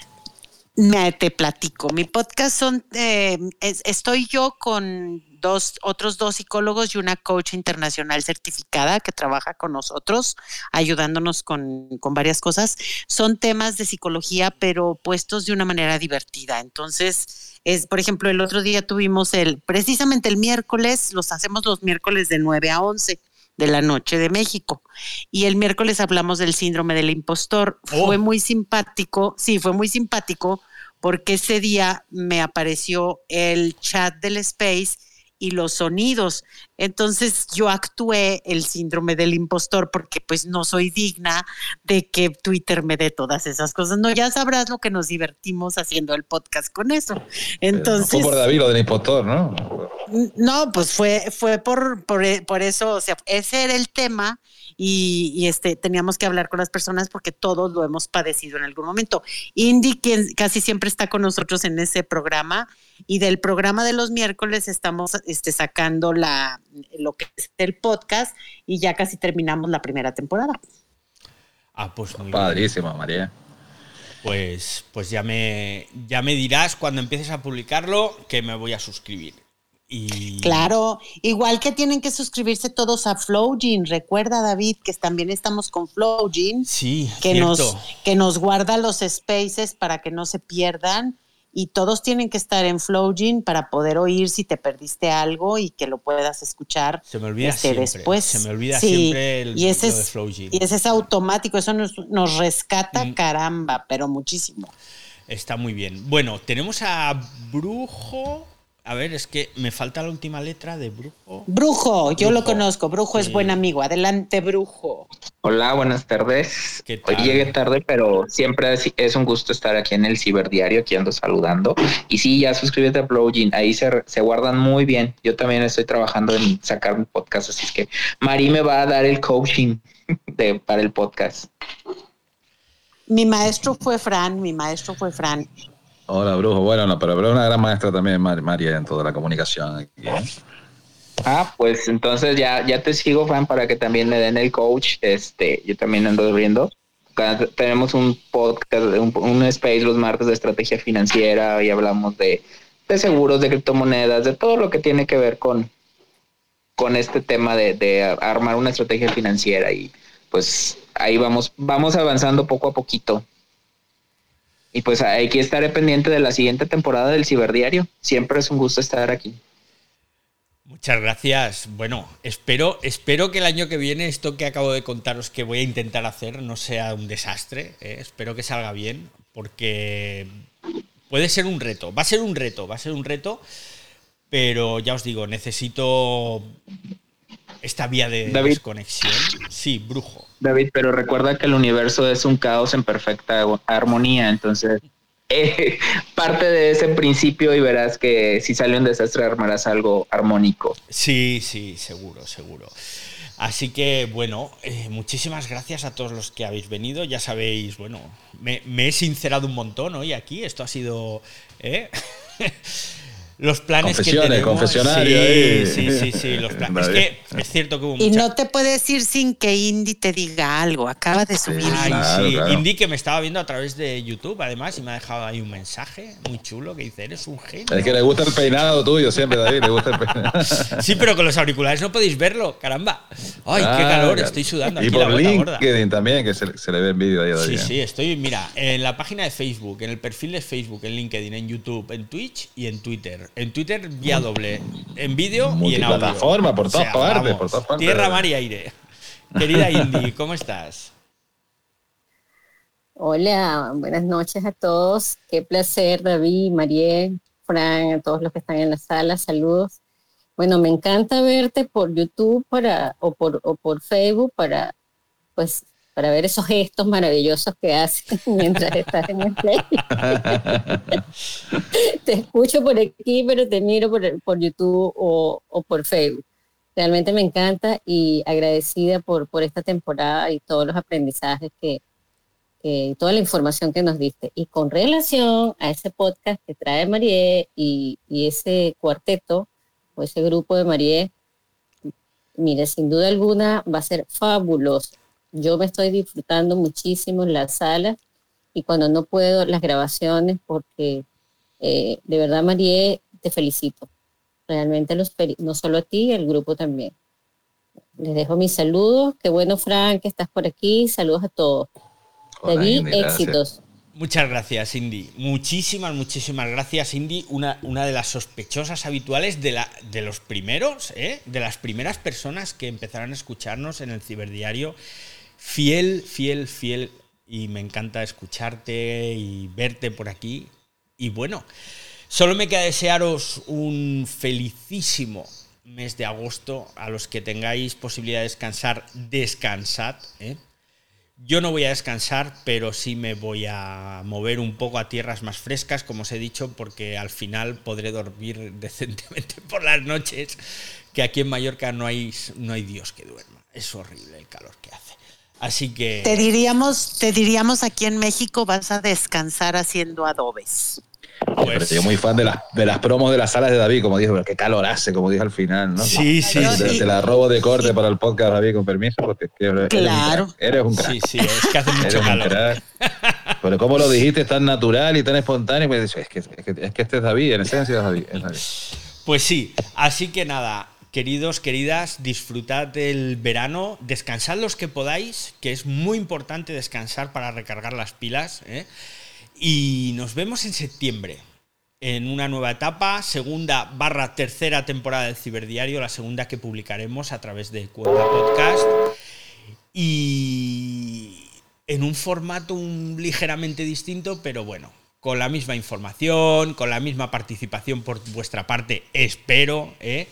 Me te platico. Mi podcast son, eh, estoy yo con dos, otros dos psicólogos y una coach internacional certificada que trabaja con nosotros, ayudándonos con, con varias cosas. Son temas de psicología, pero puestos de una manera divertida. Entonces, es, por ejemplo, el otro día tuvimos el, precisamente el miércoles, los hacemos los miércoles de 9 a 11 de la noche de México. Y el miércoles hablamos del síndrome del impostor. Fue oh. muy simpático, sí, fue muy simpático porque ese día me apareció el chat del Space y los sonidos. Entonces yo actué el síndrome del impostor porque pues no soy digna de que Twitter me dé todas esas cosas. No, ya sabrás lo que nos divertimos haciendo el podcast con eso. Entonces... Fue por David lo del impostor, ¿no? No, pues fue, fue por, por, por eso, o sea, ese era el tema y, este, teníamos que hablar con las personas porque todos lo hemos padecido en algún momento. Indy, quien casi siempre está con nosotros en ese programa, y del programa de los miércoles estamos este, sacando la, lo que es el podcast y ya casi terminamos la primera temporada. Ah, pues muy Padrísimo, María. Pues, pues ya, me, ya me dirás cuando empieces a publicarlo que me voy a suscribir. Claro, igual que tienen que suscribirse todos a Flowgene. Recuerda, David, que también estamos con Flowgene. Sí, que nos que nos guarda los spaces para que no se pierdan y todos tienen que estar en Flowgene para poder oír si te perdiste algo y que lo puedas escuchar. Se me olvida este, siempre. Después. Se me olvida siempre el y ese es, Y ese es automático, eso nos, nos rescata mm. caramba, pero muchísimo. Está muy bien. Bueno, tenemos a Brujo a ver, es que me falta la última letra de Brujo. Brujo, yo lo conozco. Brujo es buen amigo. Adelante, Brujo. Hola, buenas tardes. Hoy llegué tarde, pero siempre es, un gusto estar aquí en el Ciberdiario, aquí ando saludando. Y sí, ya suscríbete a Plugin, ahí se, se guardan muy bien. Yo también estoy trabajando en sacar mi podcast, así es que Mari me va a dar el coaching (laughs) de, para el podcast. Mi maestro fue Fran, mi maestro fue Fran. Hola, Brujo. Bueno, no, pero, es una gran maestra también, María, en toda la comunicación aquí. Ah, pues entonces ya, ya te sigo, Fran, para que también me den el coach. Este, yo también ando viendo. Tenemos un podcast, un, space los martes de estrategia financiera y hablamos de, de, seguros, de criptomonedas, de todo lo que tiene que ver con, con este tema de, de armar una estrategia financiera y pues ahí vamos, vamos avanzando poco a poquito. Y pues hay que estar pendiente de la siguiente temporada del Ciberdiario. Siempre es un gusto estar aquí. Muchas gracias. Bueno, espero, espero que el año que viene esto que acabo de contaros que voy a intentar hacer no sea un desastre. ¿eh? Espero que salga bien, porque puede ser un reto. Va a ser un reto, va a ser un reto. Pero ya os digo, necesito esta vía de desconexión. Sí, brujo. David, pero recuerda que el universo es un caos en perfecta armonía, entonces eh, (laughs) parte de ese principio y verás que si sale un desastre armarás algo armónico. Sí, sí, seguro, seguro. Así que, bueno, eh, muchísimas gracias a todos los que habéis venido. Ya sabéis, bueno, me, he sincerado un montón hoy aquí. Esto ha sido. ¿eh? (laughs) los planes que Confesiones, tenemos. confesionario Sí, sí, sí, sí, los planes. (laughs) Es que es cierto que hubo Y no te puedes ir sin que Indy te diga algo. Acaba de subir. Ay, Claro, sí. claro. Indy que me estaba viendo a través de YouTube, además, y me ha dejado ahí un mensaje muy chulo que dice: Eres un genio. Es que le gusta el peinado tuyo siempre, David, le gusta el peinado. (laughs) Sí, pero con los auriculares no podéis verlo, caramba. Ay, qué calor, estoy sudando Y aquí por la gota gorda. LinkedIn también, que se, se le ve el vídeo ahí a Sí, David. sí, estoy, mira, en la página de Facebook, en el perfil de Facebook, en LinkedIn, en YouTube, en Twitch y en Twitter. En Twitter vía doble, en vídeo y en audio. Multiplataforma, por todas partes, por todas partes. Tierra, mar y aire. Querida Indy, ¿cómo estás? Hola, buenas noches a todos. Qué placer, David, María, Fran, a todos los que están en la sala. Saludos. Bueno, me encanta verte por YouTube para, o, por, o por Facebook para, pues, para ver esos gestos maravillosos que haces (laughs) mientras estás en el play. (laughs) te escucho por aquí, pero te miro por, por YouTube o, o por Facebook. Realmente me encanta y agradecida por, por esta temporada y todos los aprendizajes que, que- toda la información que nos diste. Y con relación a ese podcast que trae Marie y, y ese cuarteto o ese grupo de Marie, mire, sin duda alguna va a ser fabuloso. Yo me estoy disfrutando muchísimo en las salas y cuando no puedo las grabaciones porque eh, de verdad Marie te felicito. Realmente los no solo a ti, el grupo también. Les dejo mis saludos. Qué bueno, Frank, que estás por aquí. Saludos a todos. Hola, David, Indy, éxitos. Muchas gracias, Indy. Muchísimas, muchísimas gracias, Indy. Una, una de las sospechosas habituales de, la, de los primeros, ¿eh? de las primeras personas que empezaron a escucharnos en el ciberdiario. Fiel, fiel, fiel. Y me encanta escucharte y verte por aquí. Y bueno, solo me queda desearos un felicísimo mes de agosto. A los que tengáis posibilidad de descansar, descansad. ¿eh? Yo no voy a descansar, pero sí me voy a mover un poco a tierras más frescas, como os he dicho, porque al final podré dormir (laughs) decentemente por las noches, que aquí en Mallorca no hay, no hay Dios que duerma. Es horrible el calor que hace. Así que... Te diríamos, te diríamos aquí en México vas a descansar haciendo adobes. pues, Pero yo muy fan de las, de las promos de las salas de David, como dijo, pero qué calor hace, como dijo al final, ¿no? Sí, sí, Te, sí. te la robo de corte para el podcast, David, con permiso, porque es que eres, Claro. un crack, eres un crack. Sí, sí, es que hace Eres mucho un calor. crack. Pero como lo dijiste tan natural y tan espontáneo, pues es que, es que, es que este es David, en esencia es David. es David. Pues sí, así que nada, queridos, queridas, disfrutad del verano, descansad los que podáis, que es muy importante descansar para recargar las pilas. ¿eh? Y nos vemos en septiembre en una nueva etapa, segunda barra tercera temporada del Ciberdiario, la segunda que publicaremos a través de Cuerda Podcast. Y en un formato un- ligeramente distinto, pero bueno, con la misma información, con la misma participación por vuestra parte, espero, ¿eh?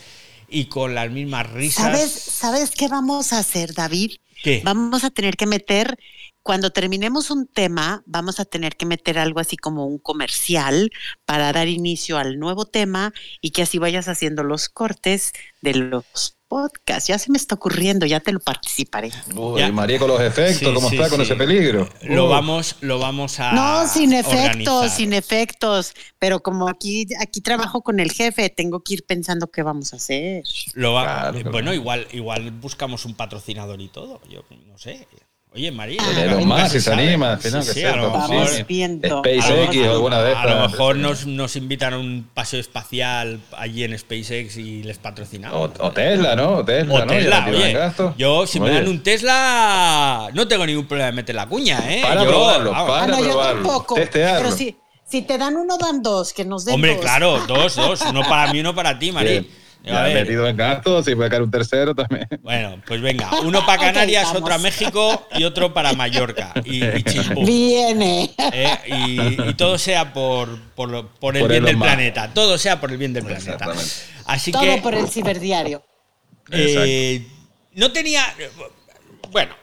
Y con las mismas risas. ¿Sabes, ¿Sabes qué vamos a hacer, David? ¿Qué? Vamos a tener que meter, cuando terminemos un tema, vamos a tener que meter algo así como un comercial para dar inicio al nuevo tema y que así vayas haciendo los cortes de los podcasts. Ya se me está ocurriendo, ya te lo participaré. Uy, Ya. María con los efectos, Sí, ¿cómo sí, está con ese peligro? Lo vamos, lo vamos a. No, sin efectos, organizar. sin efectos. Pero como aquí, aquí trabajo con el jefe, tengo que ir pensando qué vamos a hacer. Lo va- Claro, claro. Bueno, igual, igual buscamos un patrocinador y todo. Yo no sé. Oye, María. Ah, Elon Musk, se sabe. anima, al final, Sí, sea, a lo mejor. SpaceX o alguna de a lo mejor nos, nos invitan a un paseo espacial allí en SpaceX y les patrocinamos. O, o Tesla, ¿no? O Tesla, O ¿no? Tesla, oye. Yo, si me Oye, dan un Tesla, no tengo ningún problema de meter la cuña, ¿eh? Para Yo, probarlo, vamos. para Ah, no, yo probarlo. tampoco. Testearlo. Pero si, si te dan uno, dan dos, que nos den Hombre, dos. claro, (laughs) dos, dos. Uno para mí, uno para ti, Marí. Bien. Ya ver. metido en gastos, si puede caer un tercero también. Bueno, pues venga, uno para (laughs) Canarias, otro a. México y otro para Mallorca. Y, y. Viene. ¿eh? Y, y todo sea por, por, el Por bien del planeta. Todo sea por el bien del planeta. Exactamente. Así Todo que por el ciberdiario. eh, no tenía. Bueno,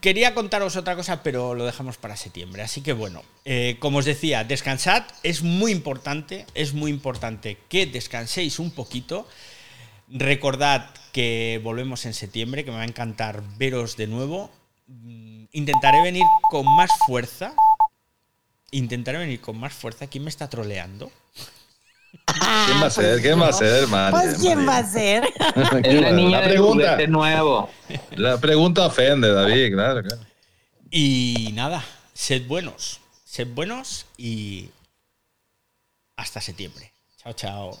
quería contaros otra cosa, pero lo dejamos para septiembre. Así que bueno, eh, como os decía, descansad. Es muy importante, es muy importante que descanséis un poquito. Recordad que volvemos en septiembre, que me va a encantar veros de nuevo. Mm, Intentaré venir con más fuerza. Intentaré venir con más fuerza. ¿Quién me está troleando? ¿Quién va a ser? ¿Quién va a ser, Mari? Pues ¿quién va a ser? (laughs) Es la niña la del pregunta, juguete nuevo. la pregunta ofende, David, claro, claro. Y nada, sed buenos. Sed buenos y hasta septiembre. Chao, chao.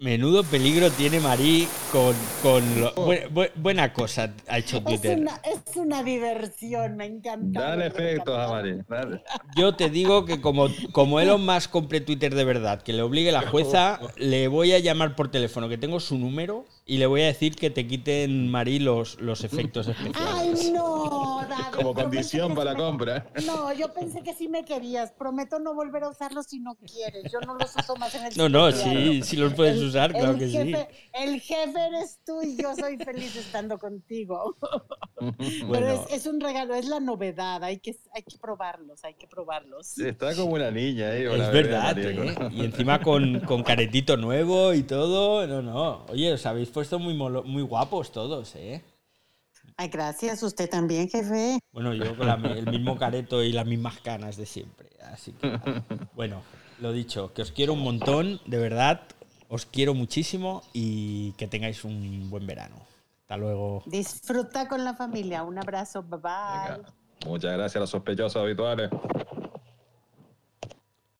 Menudo peligro tiene Marí con, con lo- bu- bu- buena cosa ha hecho Es Twitter. una, es una diversión, me encanta. Dale efectos a. Mari. Dale. Yo te digo que como, como Elon Musk compre Twitter de verdad, que le obligue la jueza, le voy a llamar por teléfono, que tengo su número, y le voy a decir que te quiten, Marí, los, los efectos especiales. Ay, no, (laughs) Como condición para la sí compra. No, yo pensé que sí me querías. Prometo no volver a usarlos si no quieres. Yo no los uso más en el No, no, diario. sí, sí los puedes El- usar, claro el que sí. jefe- El jefe eres tú y yo soy feliz estando contigo. (laughs) Pero Bueno, es, es un regalo, es la novedad. Hay que, hay que probarlos, hay que probarlos. Está como una niña es verdad, ¿eh? con- Y encima con, con caretito nuevo y todo. No, no. Oye, os habéis puesto muy, molo- muy guapos todos, ¿eh? Ay, gracias. Usted también, jefe. Bueno, yo con la el mismo careto y las mismas canas de siempre. Así que, bueno, lo dicho, que os quiero un montón, de verdad. Os quiero muchísimo y que tengáis un buen verano. Hasta luego. Disfruta con la familia. Un abrazo. Bye bye. Venga. Muchas gracias a los sospechosos habituales.